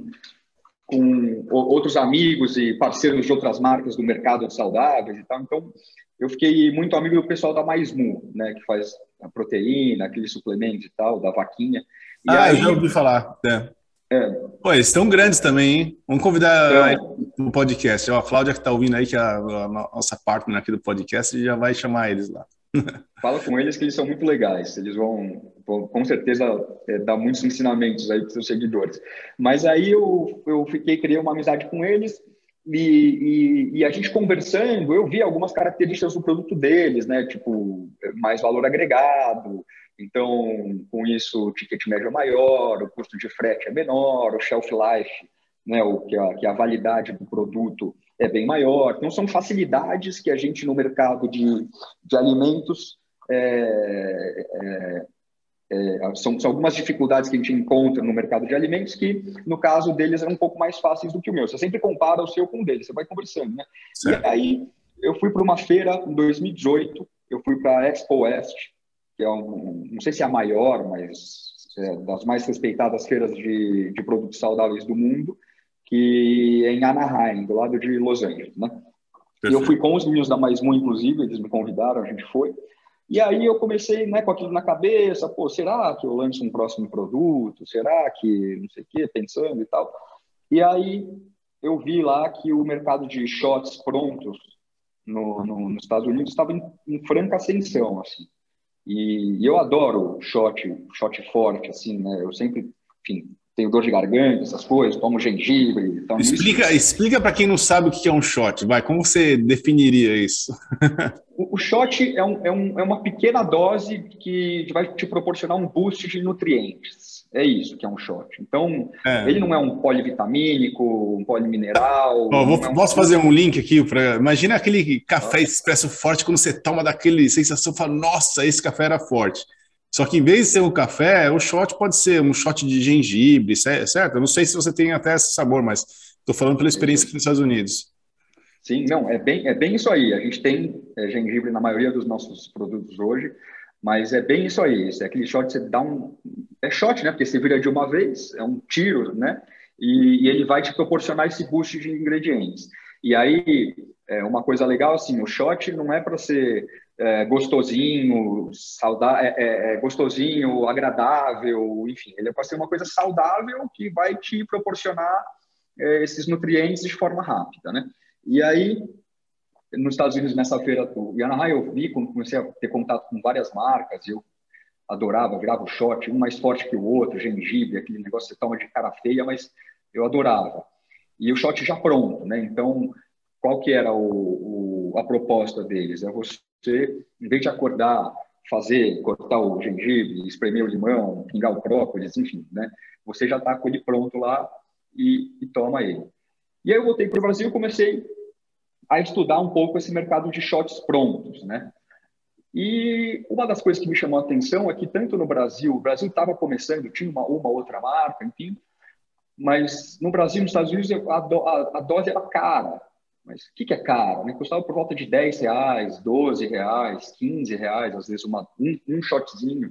com outros amigos e parceiros de outras marcas do mercado saudáveis e tal. Então, eu fiquei muito amigo do pessoal da Mais Mu, né, que faz a proteína, aquele suplemento e tal, da vaquinha. E ah, aí, eu já ouvi falar. É. É. Pô, eles estão grandes também, hein? Vamos convidar então, no podcast. Ó, a Cláudia que está ouvindo aí, que é a, a, nossa partner aqui do podcast, já vai chamar eles lá. Fala com eles que eles são muito legais. Eles vão com certeza, é, dar muitos ensinamentos aí para seus seguidores. Mas aí eu, eu fiquei, criei uma amizade com eles e, e, e, a gente conversando, eu vi algumas características do produto deles, né? Tipo, mais valor agregado. Então, com isso, o ticket médio é maior, o custo de frete é menor, o shelf life, né? O que a, que a validade do produto é bem maior. Então, são facilidades que a gente no mercado de, de alimentos é, é, é, são, são, algumas dificuldades que a gente encontra no mercado de alimentos que, no caso deles, é um pouco mais fáceis do que o meu. Você sempre compara o seu com o dele, você vai conversando, né? Certo. E aí, eu fui para uma feira em 2018, eu fui para a Expo West, que é um, não sei se é a maior, mas é das mais respeitadas feiras de, de produtos saudáveis do mundo, que é em Anaheim, do lado de Los Angeles, né? E eu fui com os meninos da Mais Mu, inclusive, eles me convidaram, a gente foi. E aí eu comecei né, com aquilo na cabeça, pô, será que eu lanço um próximo produto? Será que não sei o quê, pensando e tal. E aí eu vi lá que o mercado de shots prontos no, no, nos Estados Unidos estava em, em, franca ascensão, assim. E, e eu adoro shot, shot forte, assim, né? Eu sempre, enfim, tenho dor de garganta, essas coisas, tomo gengibre. Tomo explica isso. explica para quem não sabe o que é um shot, vai, como você definiria isso? o, o shot é, um, é, um, é uma pequena dose que vai te proporcionar um boost de nutrientes. É isso que é um shot. Então, é. ele não é um polivitamínico, um polimineral. Oh, vou, é um... Posso fazer um link aqui? Pra... Imagina aquele café expresso forte, quando você toma daquele sensação, fala, nossa, esse café era forte. Só que em vez de ser um café, o shot pode ser um shot de gengibre, certo? Eu não sei se você tem até esse sabor, mas estou falando pela experiência aqui nos Estados Unidos. Sim, não, é bem, é bem isso aí. A gente tem é, gengibre na maioria dos nossos produtos hoje, mas é bem isso aí. é aquele shot que você dá um. É shot, né? Porque você vira de uma vez, é um tiro, né? E, e ele vai te proporcionar esse boost de ingredientes. E aí, é uma coisa legal, assim, o shot não é para ser é, gostosinho, saudável, é, é, é, gostosinho, agradável, enfim, ele é para ser uma coisa saudável que vai te proporcionar é, esses nutrientes de forma rápida, né? E aí, nos Estados Unidos, nessa feira do Anaheim, eu vi, quando comecei a ter contato com várias marcas, eu adorava, virava o shot, um mais forte que o outro, gengibre, aquele negócio que você toma de cara feia, mas eu adorava. E o shot já pronto, né? Então, qual que era o, o, a proposta deles? É você você, em vez de acordar, fazer, cortar o gengibre, espremer o limão, pingar o própolis, enfim, né? Você já está com ele pronto lá e, e toma ele. E aí eu voltei para o Brasil e comecei a estudar um pouco esse mercado de shots prontos, né? E uma das coisas que me chamou a atenção é que tanto no Brasil, o Brasil estava começando, tinha uma, uma outra marca, enfim, mas no Brasil, nos Estados Unidos, a, a, a dose era cara. Mas o que, que é caro? Né? Custava por volta de 10 reais, 12 reais, 15 reais, às vezes uma, um, um shotzinho.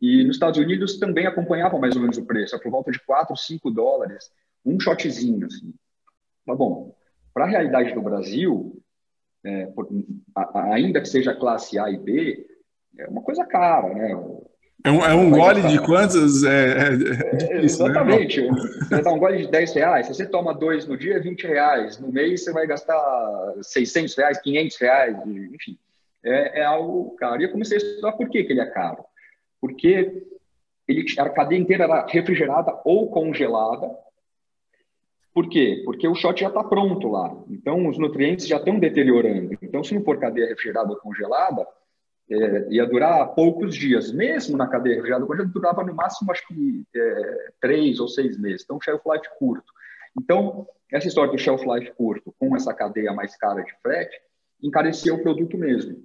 E nos Estados Unidos também acompanhava mais ou menos o preço, por volta de 4, 5 dólares, um shotzinho. Assim. Mas, bom, para a realidade do Brasil, é, por, a, ainda que seja classe A e B, é uma coisa cara, né? É um, é um gole de quantos? É, é, é, é exatamente. Né? Você dá um gole de 10 reais, se você toma dois no dia, é 20 reais. No mês, você vai gastar 600 reais, 500 reais, enfim. É, é algo caro. E eu comecei a estudar por que, que ele é caro. Porque ele, a cadeia inteira era refrigerada ou congelada. Por quê? Porque o shot já está pronto lá. Então, os nutrientes já estão deteriorando. Então, se não for cadeia refrigerada ou congelada, é, ia durar poucos dias, mesmo na cadeia refrigerada, quando durava no máximo, acho que é, três ou seis meses, então shelf life curto. Então, essa história do shelf life curto com essa cadeia mais cara de frete encarecia o produto mesmo.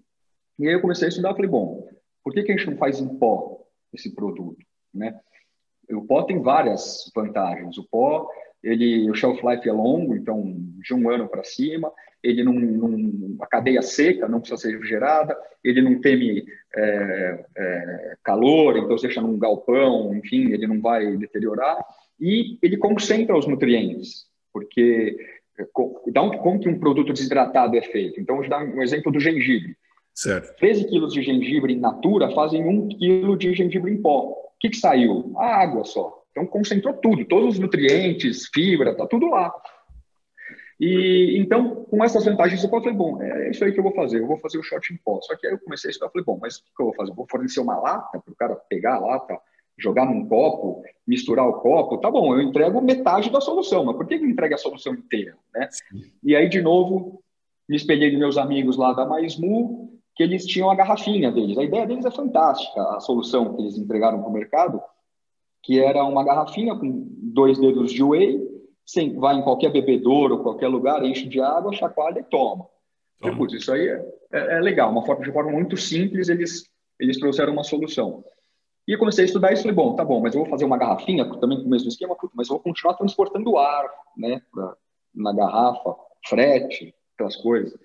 E aí eu comecei a estudar, falei, bom, por que, que a gente não faz em pó esse produto, né? O pó tem várias vantagens. O pó, ele, o shelf life é longo, então de um ano para cima. Ele não, não, a cadeia seca não precisa ser refrigerada. Ele não teme é, é, calor, então você deixa num galpão, enfim, ele não vai deteriorar. E ele concentra os nutrientes, porque então, como que um produto desidratado é feito? Então, vou dar um exemplo do gengibre. Certo. 13 quilos de gengibre in natura fazem 1 quilo de gengibre em pó. O que, que saiu? A água só. Então, concentrou tudo, todos os nutrientes, fibra, tá tudo lá. E então, com essas vantagens, eu falei, bom, é isso aí que eu vou fazer, eu vou fazer o shot em pó. Só que aí eu comecei a estudar, falei, bom, mas o que eu vou fazer? Eu vou fornecer uma lata para o cara pegar a lata, jogar num copo, misturar o copo, tá bom, eu entrego metade da solução, mas por que eu entrego a solução inteira? Né? E aí, de novo, me espelhei de meus amigos lá da Maismu, que eles tinham a garrafinha deles. A ideia deles é fantástica, a solução que eles entregaram para o mercado, que era uma garrafinha com dois dedos de whey, vai em qualquer bebedouro, qualquer lugar, enche de água, chacoalha e toma. Então, putz, isso aí é, é, é, legal, uma forma, de forma muito simples, eles, eles trouxeram uma solução. E eu comecei a estudar isso e falei, bom, tá bom, mas eu vou fazer uma garrafinha, também com o mesmo esquema, mas eu vou continuar transportando ar, né, pra, na garrafa, frete, aquelas coisas.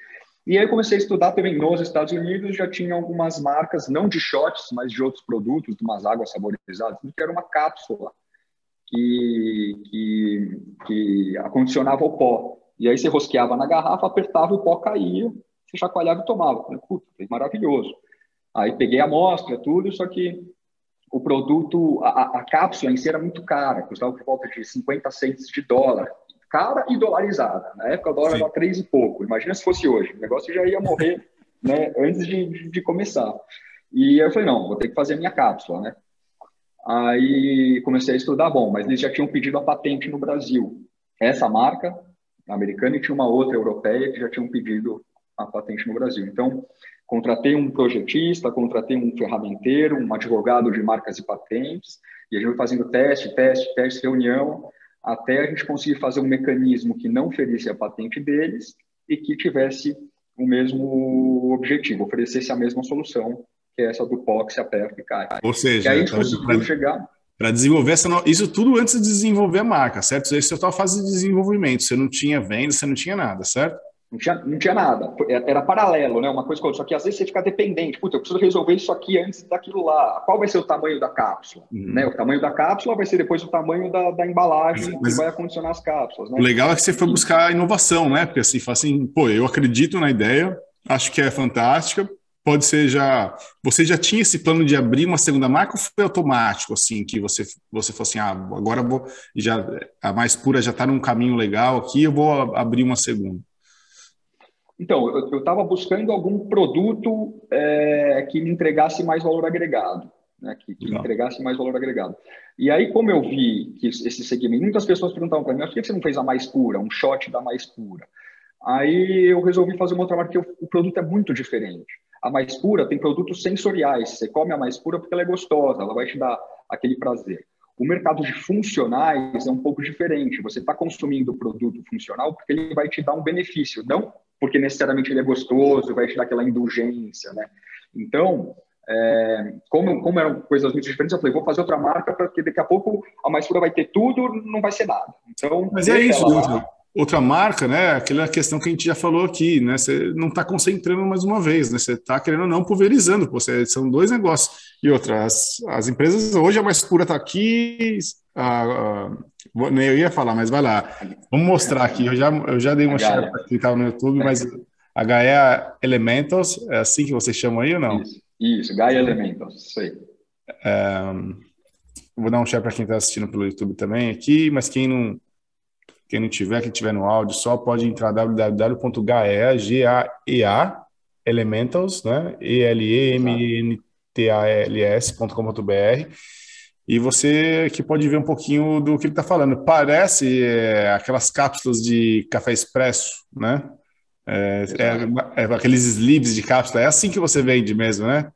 E aí comecei a estudar também nos Estados Unidos, já tinha algumas marcas, não de shots, mas de outros produtos, de umas águas saborizadas, que era uma cápsula que, que, que acondicionava o pó. E aí você rosqueava na garrafa, apertava, o pó caía, você chacoalhava e tomava. Falei, puta, maravilhoso. Aí peguei a amostra, tudo, só que o produto, a, a, cápsula em si era muito cara, custava por volta de 50 centes de dólar. Cara e dolarizada. Na época o dólar era três e pouco. Imagina se fosse hoje. O negócio já ia morrer né, antes de, de começar. E eu falei, não, vou ter que fazer a minha cápsula, né? Aí comecei a estudar, bom, mas eles já tinham pedido a patente no Brasil. Essa marca americana e tinha uma outra europeia que já tinham pedido a patente no Brasil. Então, Contratei um projetista, contratei um ferramenteiro, um advogado de marcas e patentes, e a gente foi fazendo teste, teste, teste, reunião, até a gente conseguir fazer um mecanismo que não ferisse a patente deles e que tivesse o mesmo objetivo, oferecesse a mesma solução, que é essa do POX, a PEF e CAI. Ou seja, e aí a gente conseguiu pra, chegar... Para desenvolver essa... Isso tudo antes de desenvolver a marca, certo? Isso é só a fase de desenvolvimento, você não tinha venda, você não tinha nada, certo? Não tinha, não tinha nada. Era paralelo, né? Uma coisa com outra. Só que às vezes você fica dependente. Puta, eu preciso resolver isso aqui antes daquilo lá. Qual vai ser o tamanho da cápsula? Uhum. Né? O tamanho da cápsula vai ser depois o tamanho da, da embalagem Mas, que vai acondicionar as cápsulas. Né? O legal é que você foi buscar inovação, né? Porque assim, assim, pô, eu acredito na ideia, acho que é fantástica. Pode ser já. Você já tinha esse plano de abrir uma segunda marca ou foi automático, assim, que você, você falou assim, ah, agora vou. Já, a mais pura já está num caminho legal aqui, eu vou abrir uma segunda? Então, eu estava buscando algum produto é, que me entregasse mais valor agregado, né? que, que entregasse mais valor agregado. E aí, como eu vi que esse segmento, muitas pessoas perguntavam para mim, por que você não fez a mais pura, um shot da mais pura? Aí eu resolvi fazer uma outra marca, porque o, o produto é muito diferente. A mais pura tem produtos sensoriais, você come a mais pura porque ela é gostosa, ela vai te dar aquele prazer. O mercado de funcionais é um pouco diferente. Você está consumindo o produto funcional porque ele vai te dar um benefício, não porque necessariamente ele é gostoso, vai te dar aquela indulgência, né? Então, é, como, como eram coisas muito diferentes, eu falei, vou fazer outra marca, porque daqui a pouco a mais pura vai ter tudo, não vai ser nada. Então, Mas é isso, outra, outra marca, né? Aquela questão que a gente já falou aqui, né? Você não está concentrando mais uma vez, né? Você está querendo não pulverizando, você, são dois negócios. E outra, as, as empresas, hoje a mais pura está aqui, a, a eu ia falar, mas vai lá. Vamos mostrar aqui. Eu já, eu já dei uma share para quem estava no YouTube, mas a Gaia Elementals, é assim que vocês chamam aí ou não? Isso, isso Gaia Elementals, isso aí. É, vou dar um share para quem está assistindo pelo YouTube também aqui, mas quem não, quem não tiver, quem tiver no áudio, só pode entrar www.gaea, G-A-E-A, Elementals, né? E-L-E-M-N-T-A-L-S.com.br e você que pode ver um pouquinho do que ele está falando. Parece é, aquelas cápsulas de café expresso, né? É, é, é, aqueles sleeves de cápsula. É assim que você vende mesmo, né?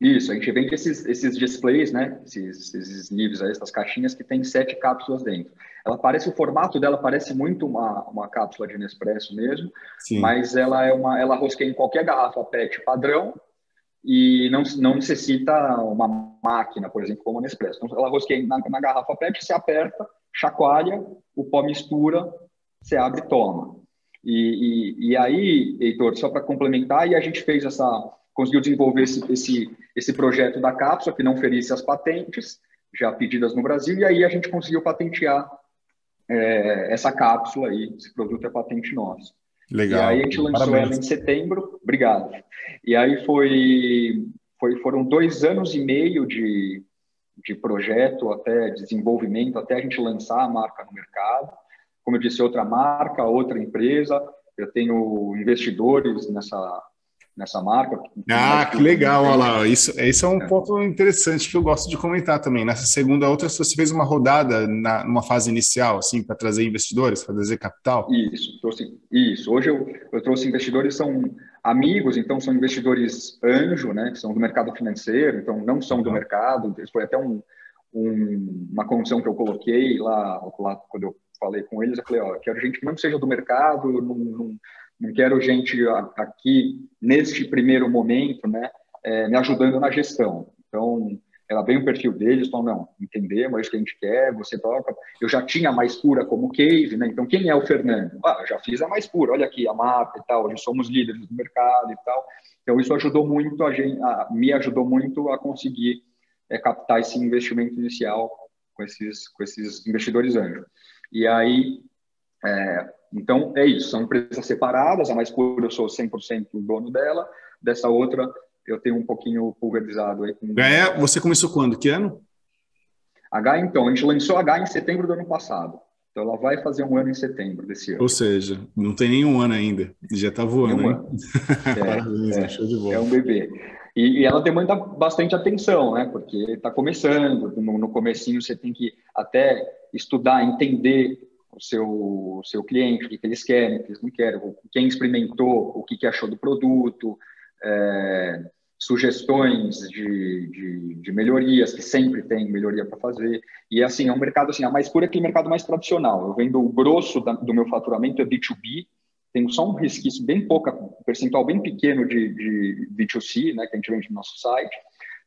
Isso, a gente vende esses, esses displays, né? Esses, esses sleeves aí, essas caixinhas que tem sete cápsulas dentro. Ela parece, o formato dela parece muito uma, uma cápsula de Nespresso mesmo, Sim. mas ela é uma, ela rosqueia em qualquer garrafa PET padrão e não, não necessita uma máquina, por exemplo, como a Nespresso. Então, ela rosqueia na, na garrafa PET, você aperta, chacoalha, o pó mistura, você abre e toma. E, e, e aí, Heitor, só para complementar, e a gente fez essa conseguiu desenvolver esse, esse, esse projeto da cápsula que não ferisse as patentes já pedidas no Brasil, e aí a gente conseguiu patentear é, essa cápsula aí, esse produto é patente nosso. Legal. E aí a gente lançou Parabéns. ela em setembro, obrigado. E aí foi, foi foram dois anos e meio de, de projeto até desenvolvimento, até a gente lançar a marca no mercado. Como eu disse, outra marca, outra empresa. Eu tenho investidores nessa, nessa marca. Ah, que legal, olha lá. Isso, isso é um é. ponto interessante que eu gosto de comentar também. Nessa segunda outra, você fez uma rodada na, numa fase inicial, assim, para trazer investidores, para trazer capital? Isso, trouxe, isso. Hoje eu, eu trouxe investidores, são amigos, então são investidores anjo, né, que são do mercado financeiro, então não são do mercado. Isso foi até um, um, uma condição que eu coloquei lá, lá quando eu falei com eles, eu falei, ó, quero gente que não seja do mercado, não, não não quero gente aqui, neste primeiro momento, né, é, me ajudando na gestão. Então, ela vem o perfil deles, então, não, entendemos, é isso que a gente quer, você toca. Eu já tinha a Mais Pura como case, né, então quem é o Fernando? Ah, já fiz a Mais Pura, olha aqui, a marca e tal, hoje somos líderes do mercado e tal. Então, isso ajudou muito, a gente, a, me ajudou muito a conseguir é, captar esse investimento inicial com esses, com esses investidores anjos. E aí, é, então, é isso, são empresas separadas, a mais pura eu sou 100% dono dela, dessa outra eu tenho um pouquinho pulverizado aí. Com... Você começou quando? Que ano? H, então, a gente lançou H em setembro do ano passado. Então, ela vai fazer um ano em setembro desse ano. Ou seja, não tem nenhum ano ainda, já está voando. Um ano. É, Parabéns, é, show de bola. É um bebê. E, e, ela demanda bastante atenção, né? Porque está começando, no, no comecinho você tem que até estudar, entender o seu, o seu cliente, o que, eles querem, o que eles não querem, quem experimentou, o que, que achou do produto, é, sugestões de, de, de, melhorias, que sempre tem melhoria para fazer. E assim, é um mercado assim, a mais pura é aquele mercado mais tradicional. Eu vendo o grosso da, do meu faturamento é B2B, tenho só um resquício bem pouca, um percentual bem pequeno de, de B2C, né, que a gente vende no nosso site.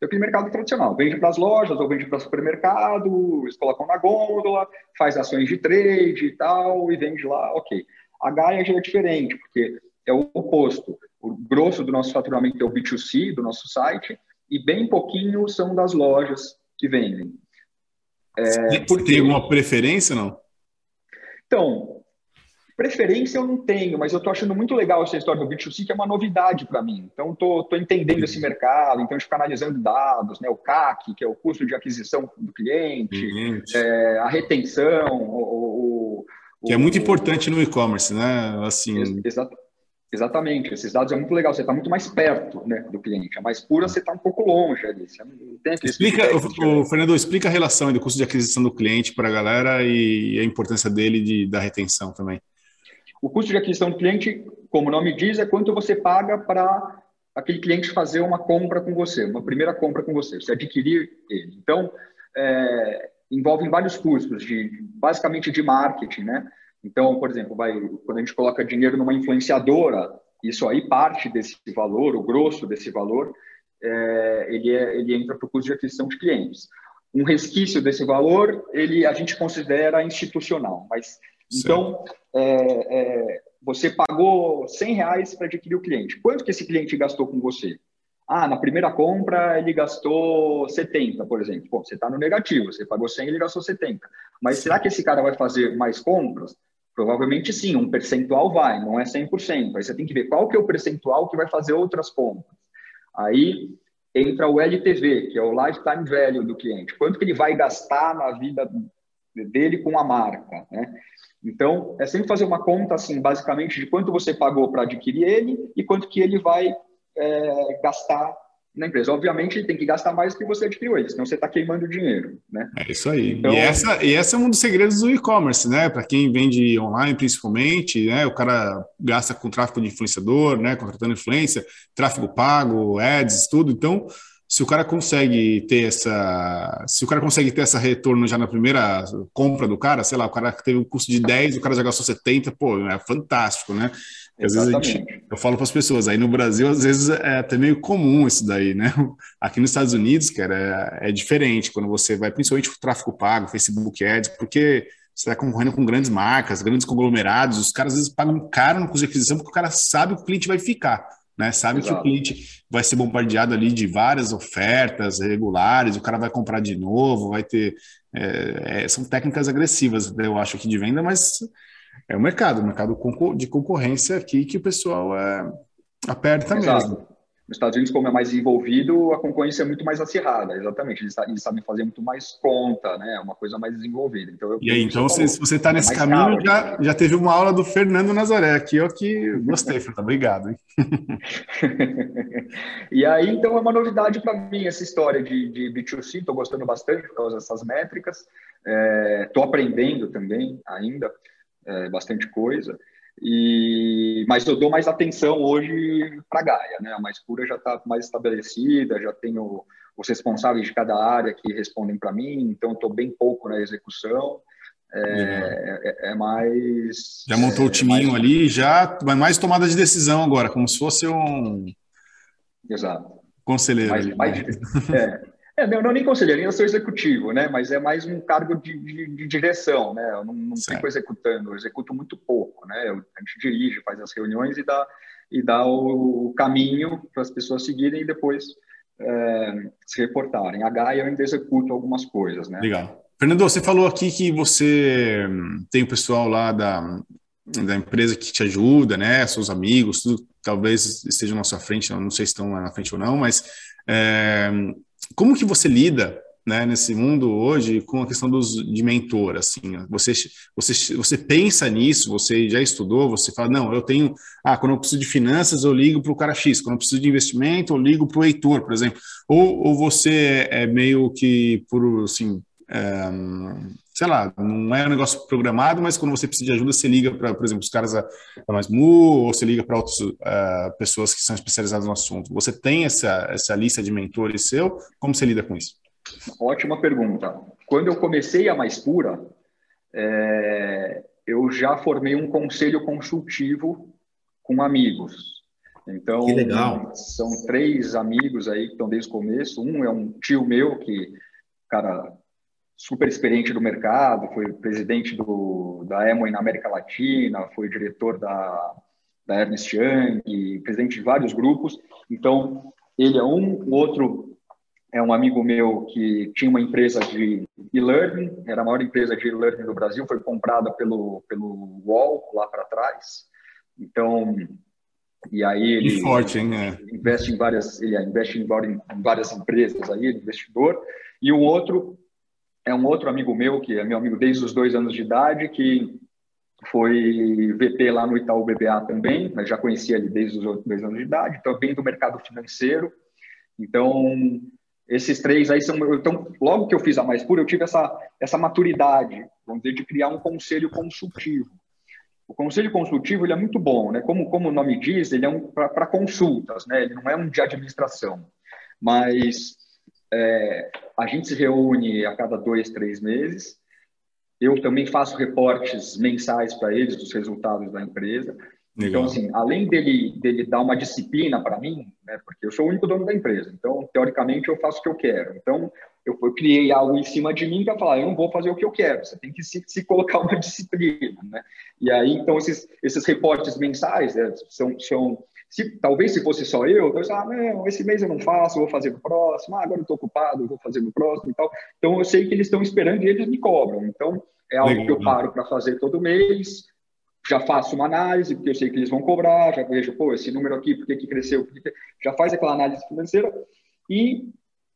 É aquele mercado tradicional, vende para as lojas ou vende para supermercado, eles colocam na gôndola, faz ações de trade e tal, e vende lá, ok. A Gaia já é diferente, porque é o oposto. O grosso do nosso faturamento é o B2C do nosso site, e bem pouquinho são das lojas que vendem. É, porque... Tem alguma preferência, não? Então, Preferência eu não tenho, mas eu estou achando muito legal essa história do B2C, que é uma novidade para mim. Então, estou entendendo esse mercado, então, a gente fica analisando dados, né? o CAC, que é o custo de aquisição do cliente, é, a retenção, o, o, que é muito importante no e-commerce, né? Assim... Exa exatamente, esses dados é muito legal, você está muito mais perto né, do cliente. A mais pura, você está um pouco longe ali. Explica, o, Fernando, explica a relação do custo de aquisição do cliente para a galera e a importância dele de, da retenção também. O custo de aquisição do cliente, como o nome diz, é quanto você paga para aquele cliente fazer uma compra com você, uma primeira compra com você, você adquirir ele. Então, é, envolve vários custos, de, basicamente de marketing, né? Então, por exemplo, vai, quando a gente coloca dinheiro numa influenciadora, isso aí parte desse valor, o grosso desse valor, é, ele, é, ele entra para o custo de aquisição de clientes. Um resquício desse valor, ele a gente considera institucional, mas então, é, é, você pagou 100 reais para adquirir o cliente. Quanto que esse cliente gastou com você? Ah, na primeira compra ele gastou 70, por exemplo. Bom, você está no negativo, você pagou 100, ele gastou 70. Mas será que esse cara vai fazer mais compras? Provavelmente sim, um percentual vai, não é 100%. Aí você tem que ver qual que é o percentual que vai fazer outras compras. Aí entra o LTV, que é o Lifetime Value do cliente. Quanto que ele vai gastar na vida dele com a marca, né? Então, é sempre fazer uma conta, assim, basicamente, de quanto você pagou para adquirir ele e quanto que ele vai é, gastar na empresa. Obviamente, ele tem que gastar mais do que você adquiriu ele, senão você está queimando dinheiro, né? É isso aí. Então, e, essa, e essa é um dos segredos do e-commerce, né? Para quem vende online, principalmente, né? O cara gasta com tráfego de influenciador, né? Contratando influência, tráfego pago, ads, tudo. Então, se o cara consegue ter essa, se o cara consegue ter essa retorno já na primeira compra do cara, sei lá, o cara teve um custo de 10, o cara já gastou 70, pô, é fantástico, né? Às vezes gente, eu falo para as pessoas, aí no Brasil às vezes é até meio comum isso daí, né? Aqui nos Estados Unidos, cara, é, é diferente quando você vai, principalmente o tráfego pago, Facebook Ads, porque você está concorrendo com grandes marcas, grandes conglomerados, os caras às vezes pagam caro no custo de aquisição porque o cara sabe que o cliente vai ficar, né? Sabe Exato. que o cliente vai ser bombardeado ali de várias ofertas regulares, o cara vai comprar de novo, vai ter. É, é, são técnicas agressivas, eu acho, aqui de venda, mas é o mercado, o mercado de concorrência aqui que o pessoal é, aperta Exato. mesmo. Nos Estados Unidos, como é mais envolvido, a concorrência é muito mais acirrada, exatamente. Eles, eles sabem fazer muito mais conta, né? Uma coisa mais desenvolvida. Então, eu, e aí, então, se, se você está é nesse caminho, caro, já, já teve uma aula do Fernando Nazaré aqui, ó, que gostei, Fernando. Obrigado. Hein? e aí, então, é uma novidade para mim essa história de, de B2C. Estou gostando bastante por causa dessas métricas. Estou é, aprendendo também ainda é, bastante coisa. E, mas eu dou mais atenção hoje para a Gaia, né? A mais pura já está mais estabelecida, já tenho os responsáveis de cada área que respondem para mim, então estou bem pouco na execução. É, é, é, mais. Já montou o é, timinho mais... ali, já vai mais tomada de decisão agora, como se fosse um. Exato. Conselheiro. Mais, mais, é, é, não, não nem conselheiro, eu sou executivo, né? Mas é mais um cargo de, de, de direção, né? Eu não, não fico executando, eu executo muito pouco, né? Eu, a gente dirige, faz as reuniões e dá, e dá o, o caminho para as pessoas seguirem e depois é, se reportarem. A Gaia eu ainda executo algumas coisas, né? Legal. Fernando, você falou aqui que você tem o pessoal lá da, da empresa que te ajuda, né? Seus amigos, tudo talvez estejam na sua frente, não sei se estão na frente ou não, mas é, como que você lida né, nesse mundo hoje com a questão dos, de mentor, assim, você, você, você pensa nisso, você já estudou, você fala, não, eu tenho, ah, quando eu preciso de finanças, eu ligo para o cara X, quando eu preciso de investimento, eu ligo para o Heitor, por exemplo, ou, ou você é meio que por, assim, é, sei lá, não é um negócio programado, mas quando você precisa de ajuda, você liga para, por exemplo, os caras da, Mais Mu, ou você liga para outras uh, pessoas que são especializadas no assunto. Você tem essa, essa lista de mentores seu? Como você lida com isso? Ótima pergunta. Quando eu comecei a Mais Pura, é, eu já formei um conselho consultivo com amigos. Então, são três amigos aí que estão desde o começo. Um é um tio meu que, cara, super experiente do mercado, foi presidente do, da Emoi na América Latina, foi diretor da, da Ernest Young, presidente de vários grupos. Então, ele é um. O outro é um amigo meu que tinha uma empresa de e-learning, era a maior empresa de e-learning do Brasil, foi comprada pelo, pelo UOL lá para trás. Então, e aí ele forte, hein, é. investe em várias, ele investe em várias empresas aí, investidor. E o outro é um outro amigo meu, que é meu amigo desde os dois anos de idade, que foi VP lá no Itaú BBA também, mas já conhecia ele desde os dois anos de idade, então vem do mercado financeiro. Então, esses três aí são. Então, logo que eu fiz a Mais Pura, eu tive essa, essa maturidade, vamos dizer, de criar um conselho consultivo. O conselho consultivo ele é muito bom, né? Como, como o nome diz, ele é um para consultas, né? Ele não é um de administração. Mas é, a gente se reúne a cada dois, três meses. Eu também faço reportes mensais para eles dos resultados da empresa. Legal. Então, assim, além dele, dele dar uma disciplina para mim, né, porque eu sou o único dono da empresa, então, teoricamente, eu faço o que eu quero. Então, eu, eu criei algo em cima de mim para falar, eu não vou fazer o que eu quero, você tem que se, se colocar uma disciplina. Né? E aí, então, esses, esses reportes mensais né, são, são se, talvez se fosse só eu, eu ah, não, esse mês eu não faço, vou fazer no próximo, ah, agora eu estou ocupado, vou fazer no próximo e tal. Então eu sei que eles estão esperando e eles me cobram. Então é algo Legal. que eu paro para fazer todo mês, já faço uma análise, porque eu sei que eles vão cobrar, já vejo, pô, esse número aqui, por que, que cresceu, que... já faz aquela análise financeira. E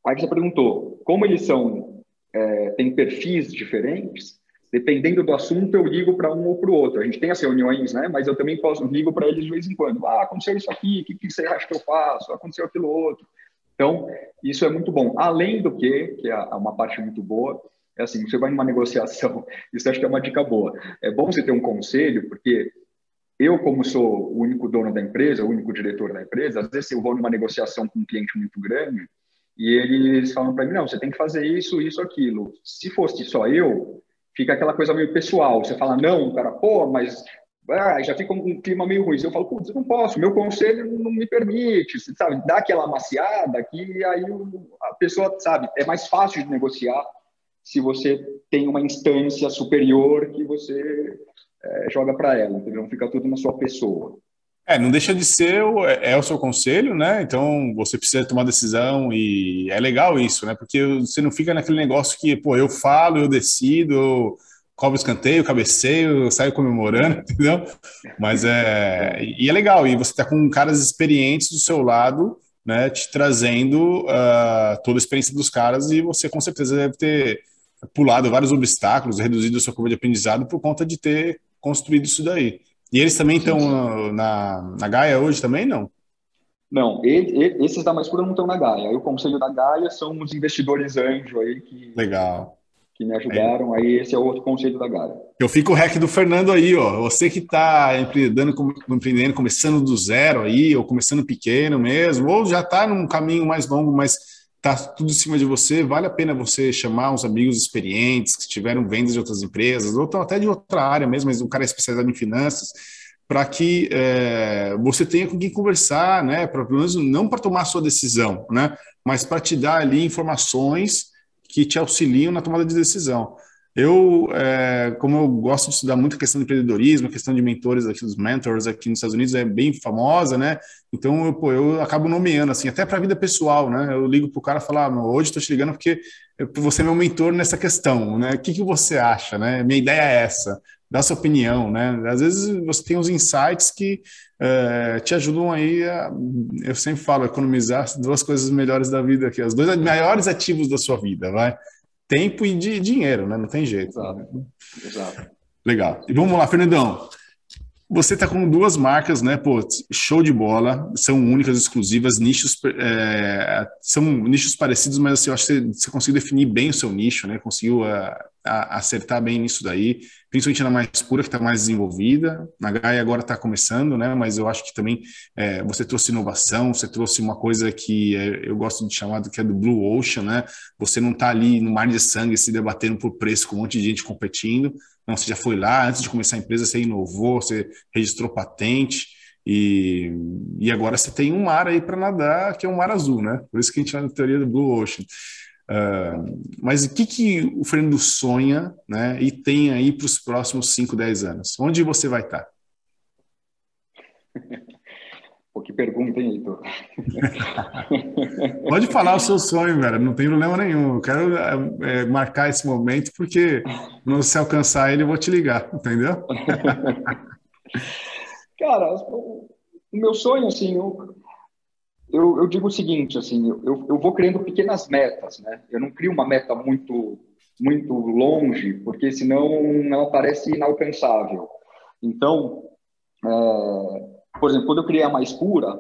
aí você perguntou, como eles são, é, têm perfis diferentes, dependendo do assunto, eu ligo para um ou para o outro. A gente tem as reuniões, né? Mas eu também posso ligo para eles de vez em quando. Ah, aconteceu isso aqui, o que, que você acha que eu faço? Aconteceu aquilo outro. Então, isso é muito bom. Além do que, que é uma parte muito boa, é assim, você vai numa negociação, isso acho que é uma dica boa. É bom você ter um conselho, porque eu, como sou o único dono da empresa, o único diretor da empresa, às vezes eu vou numa negociação com um cliente muito grande, e eles falam para mim, não, você tem que fazer isso, isso, aquilo. Se fosse só eu, fica aquela coisa meio pessoal. Você fala, não, cara, pô, mas ah, já fica um clima meio ruim. Eu falo, putz, eu não posso, meu conselho não me permite, sabe? Dá aquela amaciada que aí a pessoa, sabe, é mais fácil de negociar se você tem uma instância superior que você é, joga para ela, entendeu? Fica tudo na sua pessoa. É, não deixa de ser o, é, é o seu conselho, né? Então você precisa tomar decisão e é legal isso, né? Porque você não fica naquele negócio que, pô, eu falo, eu decido, eu cobro escanteio, cabeceio, saio comemorando, entendeu? Mas é. E é legal, e você tá com caras experientes do seu lado, né? Te trazendo uh, toda a experiência dos caras e você com certeza deve ter pulado vários obstáculos, reduzido a sua curva de aprendizado por conta de ter construído isso daí. E eles também estão na, na Gaia hoje também, não? Não, ele, esses da Mais Pura não estão na Gaia. Aí o conselho da Gaia são os investidores anjo aí que, Legal. que me ajudaram. Aí esse é o outro conselho da Gaia. Eu fico o rec do Fernando aí, ó. Você que está empreendendo, empreendendo, começando do zero aí, ou começando pequeno mesmo, ou já está num caminho mais longo, mas tá tudo em cima de você, vale a pena você chamar uns amigos experientes que tiveram vendas de outras empresas, ou até de outra área mesmo, mas um cara é especializado em finanças, para que é, você tenha com quem conversar, né? Pra, pelo menos não para tomar a sua decisão, né? Mas para te dar ali informações que te auxiliam na tomada de decisão. Eu, é, como eu gosto de estudar muito a questão de empreendedorismo, a questão de mentores aqui, dos mentors aqui nos Estados Unidos é bem famosa, né? Então, eu, pô, eu acabo nomeando, assim, até para a vida pessoal, né? Eu ligo para o cara e falo, ah, hoje estou te ligando porque você é meu mentor nessa questão, né? O que, que você acha, né? Minha ideia é essa, dá sua opinião, né? Às vezes você tem uns insights que é, te ajudam aí a, eu sempre falo, economizar as duas coisas melhores da vida aqui, os dois maiores ativos da sua vida, vai? Tempo e de dinheiro, né? Não tem jeito. Exato. Exato. Legal. E vamos lá, Fernandão. Você está com duas marcas, né? Pô, show de bola, são únicas, exclusivas, nichos é, são nichos parecidos, mas assim, eu acho que você, você conseguiu definir bem o seu nicho, né? Conseguiu a, ah, a, acertar bem nisso daí principalmente na mais pura, que está mais desenvolvida. Na Gaia agora está começando, né? Mas eu acho que também é, você trouxe inovação, você trouxe uma coisa que é, eu gosto de chamar que é do Blue Ocean, né? Você não está ali no mar de sangue se debatendo por preço com um monte de gente competindo. Não, você já foi lá, antes de começar a empresa, você inovou, você registrou patente. E, e agora você tem um mar aí para nadar, que é um mar azul, né? Por isso que a gente chama de teoria do Blue Ocean. Uh, mas o que, que o Fernando sonha né, e tem aí para os próximos 5, 10 anos? Onde você vai estar? Pô, que pergunta, hein, Heitor? Pode falar o seu sonho, velho, não tem problema nenhum. Eu quero é, marcar esse momento porque quando você alcançar ele, eu vou te ligar, entendeu? Cara, o meu sonho, assim, eu, eu, eu digo o seguinte, assim, eu, eu vou criando pequenas metas, né? Eu não crio uma meta muito muito longe, porque senão ela parece inalcançável. Então, é, por exemplo, quando eu criei a Mais Pura,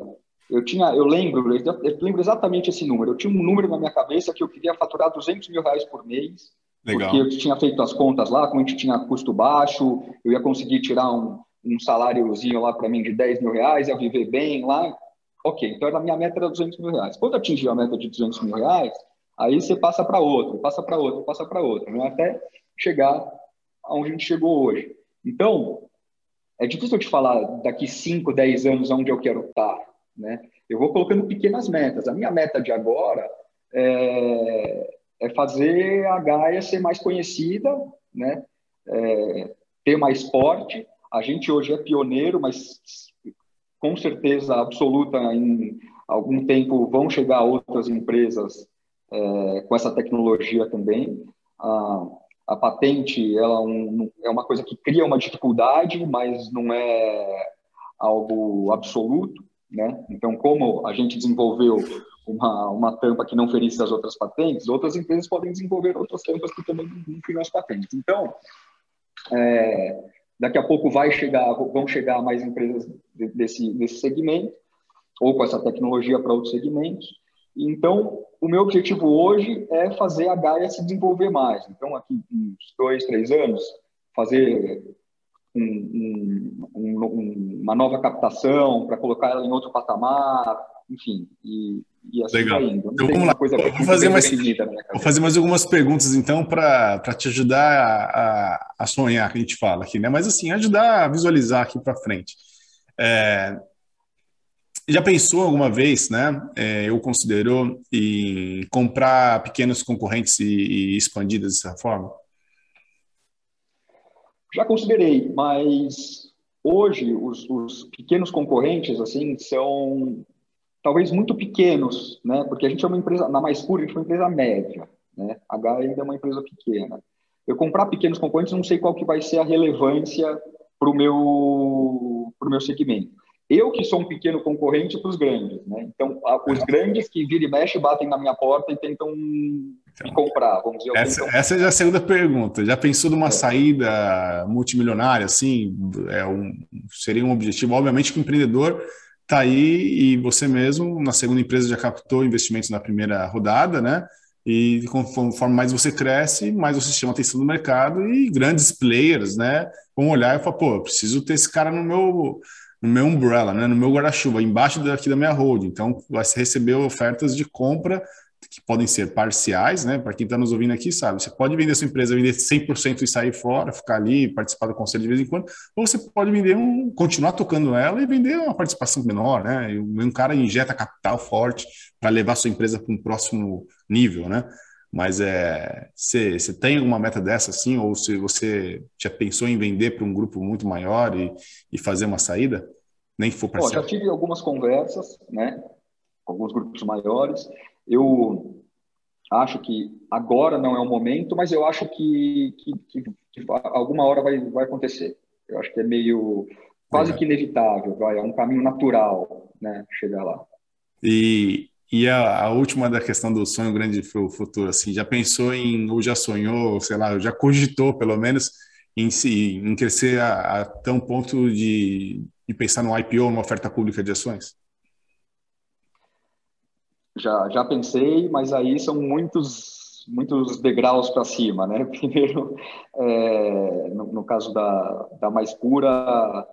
eu tinha, eu lembro, eu lembro exatamente esse número. Eu tinha um número na minha cabeça que eu queria faturar 200 mil reais por mês, Legal. porque eu tinha feito as contas lá, como a gente tinha custo baixo, eu ia conseguir tirar um, um saláriozinho lá para mim de 10 mil reais, ia viver bem lá. Ok, então a minha meta era 200 mil reais. Quando atingir a meta de 200 mil reais, aí você passa para outro, passa para outro, passa para outro, né? até chegar aonde a gente chegou hoje. Então, é difícil eu te falar daqui 5, 10 anos onde eu quero estar, né? Eu vou colocando pequenas metas. A minha meta de agora é, é fazer a Gaia ser mais conhecida, né? É, ter mais porte. A gente hoje é pioneiro, mas com certeza absoluta, em algum tempo vão chegar outras empresas é, com essa tecnologia também. A, a patente ela um, é uma coisa que cria uma dificuldade, mas não é algo absoluto. Né? Então, como a gente desenvolveu uma, uma tampa que não ferisse as outras patentes, outras empresas podem desenvolver outras tampas que também não feriam as patentes. Então, é, Daqui a pouco vai chegar, vão chegar mais empresas desse, desse segmento, ou com essa tecnologia para outros segmentos. Então, o meu objetivo hoje é fazer a Gaia se desenvolver mais. Então, aqui uns dois, três anos, fazer um, um, um, uma nova captação para colocar ela em outro patamar, enfim, e e assim Legal. indo. então vamos lá. Coisa vou, fazer mais, vou fazer mais algumas perguntas, então, para te ajudar a, a, a, sonhar, que a gente fala aqui, né? Mas, assim, ajudar a visualizar aqui para frente. É, já pensou alguma vez, né? É, eu considerou em comprar pequenos concorrentes e, e expandir dessa forma? Já considerei, mas hoje os, os, pequenos concorrentes assim são talvez muito pequenos, né? Porque a gente é uma empresa na mais pura, a gente é uma empresa média, né? A H ainda é uma empresa pequena. Eu comprar pequenos concorrentes, não sei qual que vai ser a relevância para o meu pro meu segmento. Eu que sou um pequeno concorrente para os grandes, né? Então, os grandes que vira e mexe batem na minha porta e tentam então, me comprar, vamos dizer. Essa, tentam... essa é a segunda pergunta. Já pensou numa é. saída multimilionária, assim? É um, seria um objetivo? Obviamente que o empreendedor está aí e você mesmo, na segunda empresa, já captou investimentos na primeira rodada, né? E conforme mais você cresce, mais você chama atenção do mercado e grandes players, né? Vão olhar e falar, pô, preciso ter esse cara no meu no meu umbrella, né, no meu guarda-chuva, embaixo daqui da minha hold. Então, vai receber ofertas de compra que podem ser parciais, né? Para quem está nos ouvindo aqui, sabe? Você pode vender sua empresa, vender 100% e sair fora, ficar ali, participar do conselho de vez em quando, ou você pode vender um, continuar tocando ela e vender uma participação menor, né? E um cara injeta capital forte para levar sua empresa para um próximo nível, né? Mas é, você, tem alguma meta dessa, assim, ou se você já pensou em vender para um grupo muito maior e, e fazer uma saída? Nem for para Já tive algumas conversas, né, alguns grupos maiores. Eu acho que agora não é o momento, mas eu acho que, que, que, que alguma hora vai, vai acontecer. Eu acho que é meio quase que inevitável, vai, é um caminho natural, né, chegar lá. E, e a, a, última da questão do sonho grande para o futuro, assim, já pensou em, ou já sonhou, sei lá, já cogitou pelo menos em, em crescer a, a tão ponto de, de pensar no IPO, uma oferta pública de ações? Já, já pensei, mas aí são muitos, muitos degraus para cima, né? Primeiro, é, no, no, caso da, da mais pura,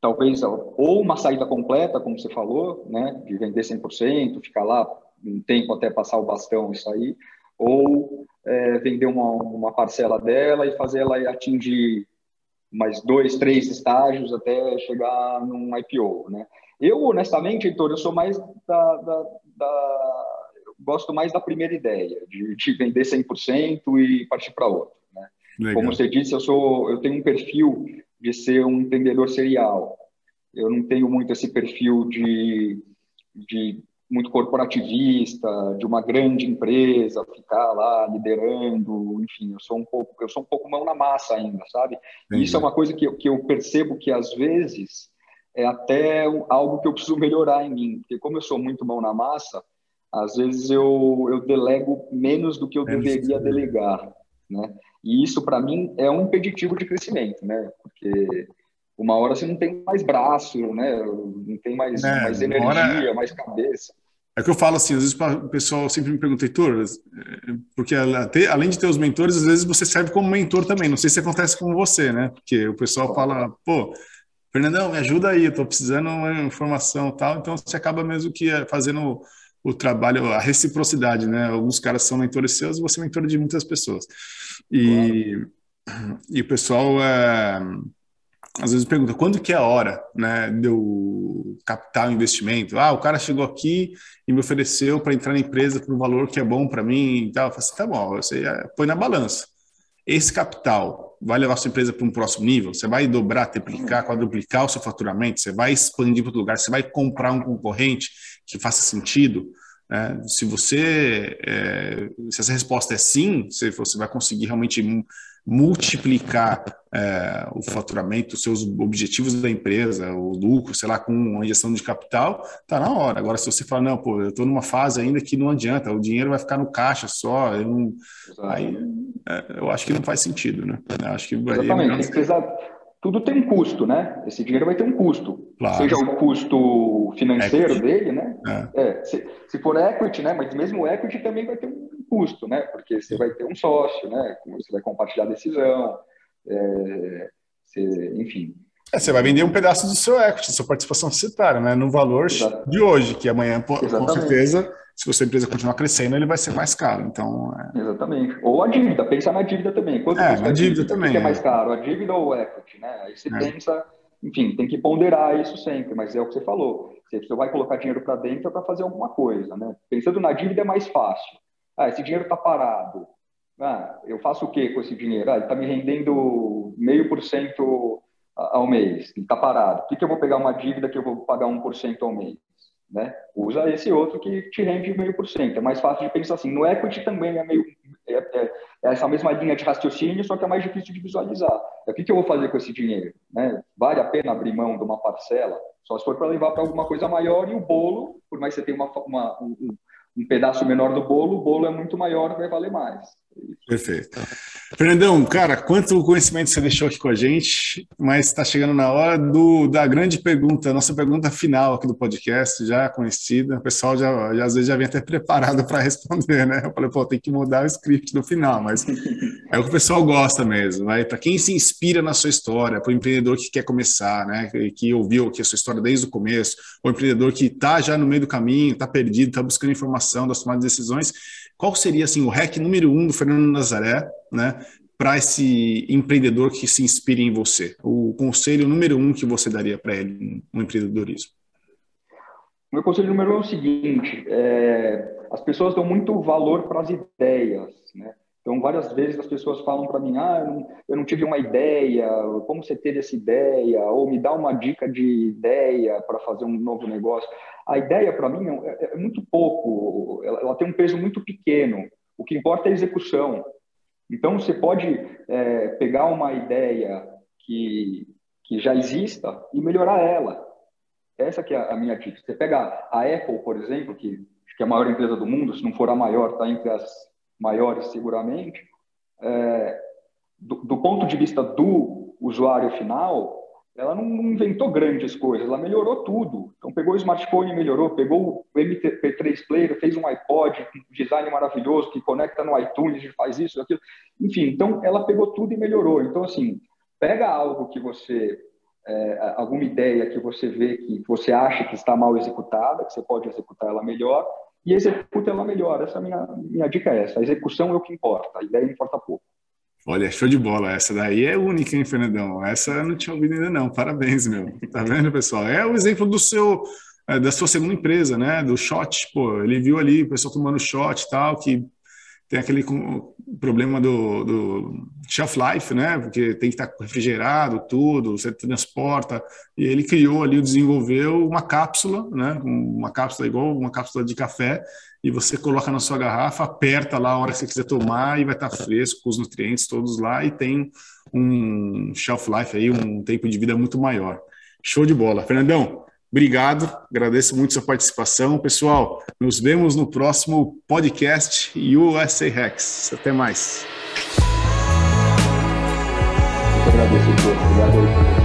talvez ou uma saída completa, como você falou, né, de vender 100%, ficar lá um tempo até passar o bastão e sair, ou é, vender uma, uma parcela dela e fazer ela atingir mais dois, três estágios até chegar num IPO, né? Eu, honestamente, Heitor, eu sou mais da, da, da gosto mais da primeira ideia, de, de vender 100% e partir para outra, né? Como você disse, eu sou, eu tenho um perfil de ser um empreendedor serial. Eu não tenho muito esse perfil de, de muito corporativista, de uma grande empresa ficar lá liderando, enfim, eu sou um pouco, eu sou um pouco mão na massa ainda, sabe? Isso é uma coisa que, que eu percebo que às vezes é até algo que eu preciso melhorar em mim, porque como eu sou muito mão na massa, às vezes eu, eu delego menos do que eu deveria delegar, né? E isso, para mim, é um impeditivo de crescimento, né? Porque uma hora você não tem mais braço, né? Não tem mais, é, mais energia, hora... mais cabeça. É que eu falo assim, às vezes o pessoal sempre me pergunta, Heitor, é, porque além de ter os mentores, às vezes você serve como mentor também. Não sei se acontece com você, né? Porque o pessoal fala, pô, Fernandão, me ajuda aí, eu tô precisando de uma informação tal. Então você acaba mesmo que é, fazendo o trabalho, a reciprocidade, né? Alguns caras são mentores seus, você é mentor de muitas pessoas. E, claro. e o pessoal é, às vezes pergunta quando que é a hora, né, de eu captar o investimento. Ah, o cara chegou aqui e me ofereceu para entrar na empresa por um valor que é bom para mim e tal. Eu falei assim, tá bom, você é, põe na balança. Esse capital vai levar sua empresa para um próximo nível? Você vai dobrar, triplicar, quadruplicar o seu faturamento? Você vai expandir para outro lugar? Você vai comprar um concorrente que faça sentido? É, se você, é, se essa resposta é sim, você vai conseguir realmente multiplicar é, o faturamento, os seus objetivos da empresa, o lucro, sei lá, com uma injeção de capital, tá na hora. Agora, se você falar, não, pô, eu estou numa fase ainda que não adianta, o dinheiro vai ficar no caixa só, eu não, aí é, eu acho que não faz sentido, né? Eu acho que Exatamente, tudo tem um custo, né? Esse dinheiro vai ter um custo. Claro. Seja o custo financeiro equity. dele, né? É. É, se, se, for equity, né? Mas mesmo equity também vai ter um custo, né? Porque você vai ter um sócio, né? Você vai compartilhar a decisão, é, você, enfim. É, você vai vender um pedaço do seu equity, sua participação societária, né? No valor Exato. de hoje, que amanhã, Exatamente. com certeza, se a sua empresa continuar crescendo, ele vai ser mais caro. Então, é... Exatamente. Ou a dívida, pensa na dívida também. Quanto é, na dívida, também. O que é mais caro, a dívida ou o equity, né? Aí você é. pensa, enfim, tem que ponderar isso sempre, mas é o que você falou. Você vai colocar dinheiro para dentro é para fazer alguma coisa, né? Pensando na dívida é mais fácil. Ah, esse dinheiro está parado. Ah, eu faço o que com esse dinheiro? Ah, ele está me rendendo meio por cento ao mês, ele está parado. Por que, que eu vou pegar uma dívida que eu vou pagar 1% ao mês? Né? Usa esse outro que te rende meio por cento. É mais fácil de pensar assim. No equity também é meio é, é, é essa mesma linha de raciocínio, só que é mais difícil de visualizar. O que, que eu vou fazer com esse dinheiro? Né? Vale a pena abrir mão de uma parcela? Só se for para levar para alguma coisa maior e o bolo, por mais que você tenha uma, uma um, um pedaço menor do bolo, o bolo é muito maior, vai valer mais. Perfeito. Fernandão, cara, quanto conhecimento você deixou aqui com a gente, mas está chegando na hora do, da grande pergunta, nossa pergunta final aqui do podcast, já conhecida. O pessoal já, já às vezes já vem até preparado para responder, né? Eu falei, pô, tem que mudar o script no final, mas é o que o pessoal gosta mesmo. Né? Para quem se inspira na sua história, para o empreendedor que quer começar, né? Que, que ouviu aqui a sua história desde o começo, o empreendedor que está já no meio do caminho, está perdido, está buscando informação das tomadas de decisões qual seria assim o hack número um do Fernando Nazaré, né, para esse empreendedor que se inspire em você? O conselho número um que você daria para ele no empreendedorismo? Meu conselho número um é o seguinte: é, as pessoas dão muito valor para as ideias, né? Então, várias vezes as pessoas falam para mim: ah, eu não, eu não, tive uma ideia, como você teve essa ideia? Ou me dá uma dica de ideia para fazer um novo negócio a ideia, para mim, é, é, muito pouco, ela, ela, tem um peso muito pequeno. O que importa é a execução. Então, você pode é, pegar uma ideia que, que já exista e melhorar ela. Essa que é a minha dica. Você pega a Apple, por exemplo, que, que é a maior empresa do mundo, se não for a maior, está entre as maiores seguramente. É, do, do ponto de vista do usuário final, ela não inventou grandes coisas, ela melhorou tudo. Então, pegou o smartphone e melhorou, pegou o MP3 player, fez um iPod, um design maravilhoso, que conecta no iTunes e faz isso, aquilo. Enfim, então, ela pegou tudo e melhorou. Então, assim, pega algo que você, é, alguma ideia que você vê que você acha que está mal executada, que você pode executar ela melhor, e executa ela melhor. Essa é a minha, minha dica é essa. A execução é o que importa, a ideia importa pouco. Olha, show de bola. Essa daí é única, hein, Fernandão? Essa eu não tinha ouvido ainda, não. Parabéns, meu. Tá vendo, pessoal? É o exemplo do seu, é, da sua segunda empresa, né? Do shot, pô. Ele viu ali o pessoal tomando shot e tal, que tem aquele problema do, do, shelf life, né? Porque tem que estar refrigerado, tudo, você transporta. E ele criou ali, desenvolveu uma cápsula, né? Uma cápsula igual uma cápsula de café, e você coloca na sua garrafa, aperta lá a hora que você quiser tomar e vai estar fresco, com os nutrientes todos lá e tem um shelf life aí, um tempo de vida muito maior. Show de bola. Fernandão, obrigado, agradeço muito sua participação. Pessoal, nos vemos no próximo podcast USA Rex. Até mais. Eu agradeço,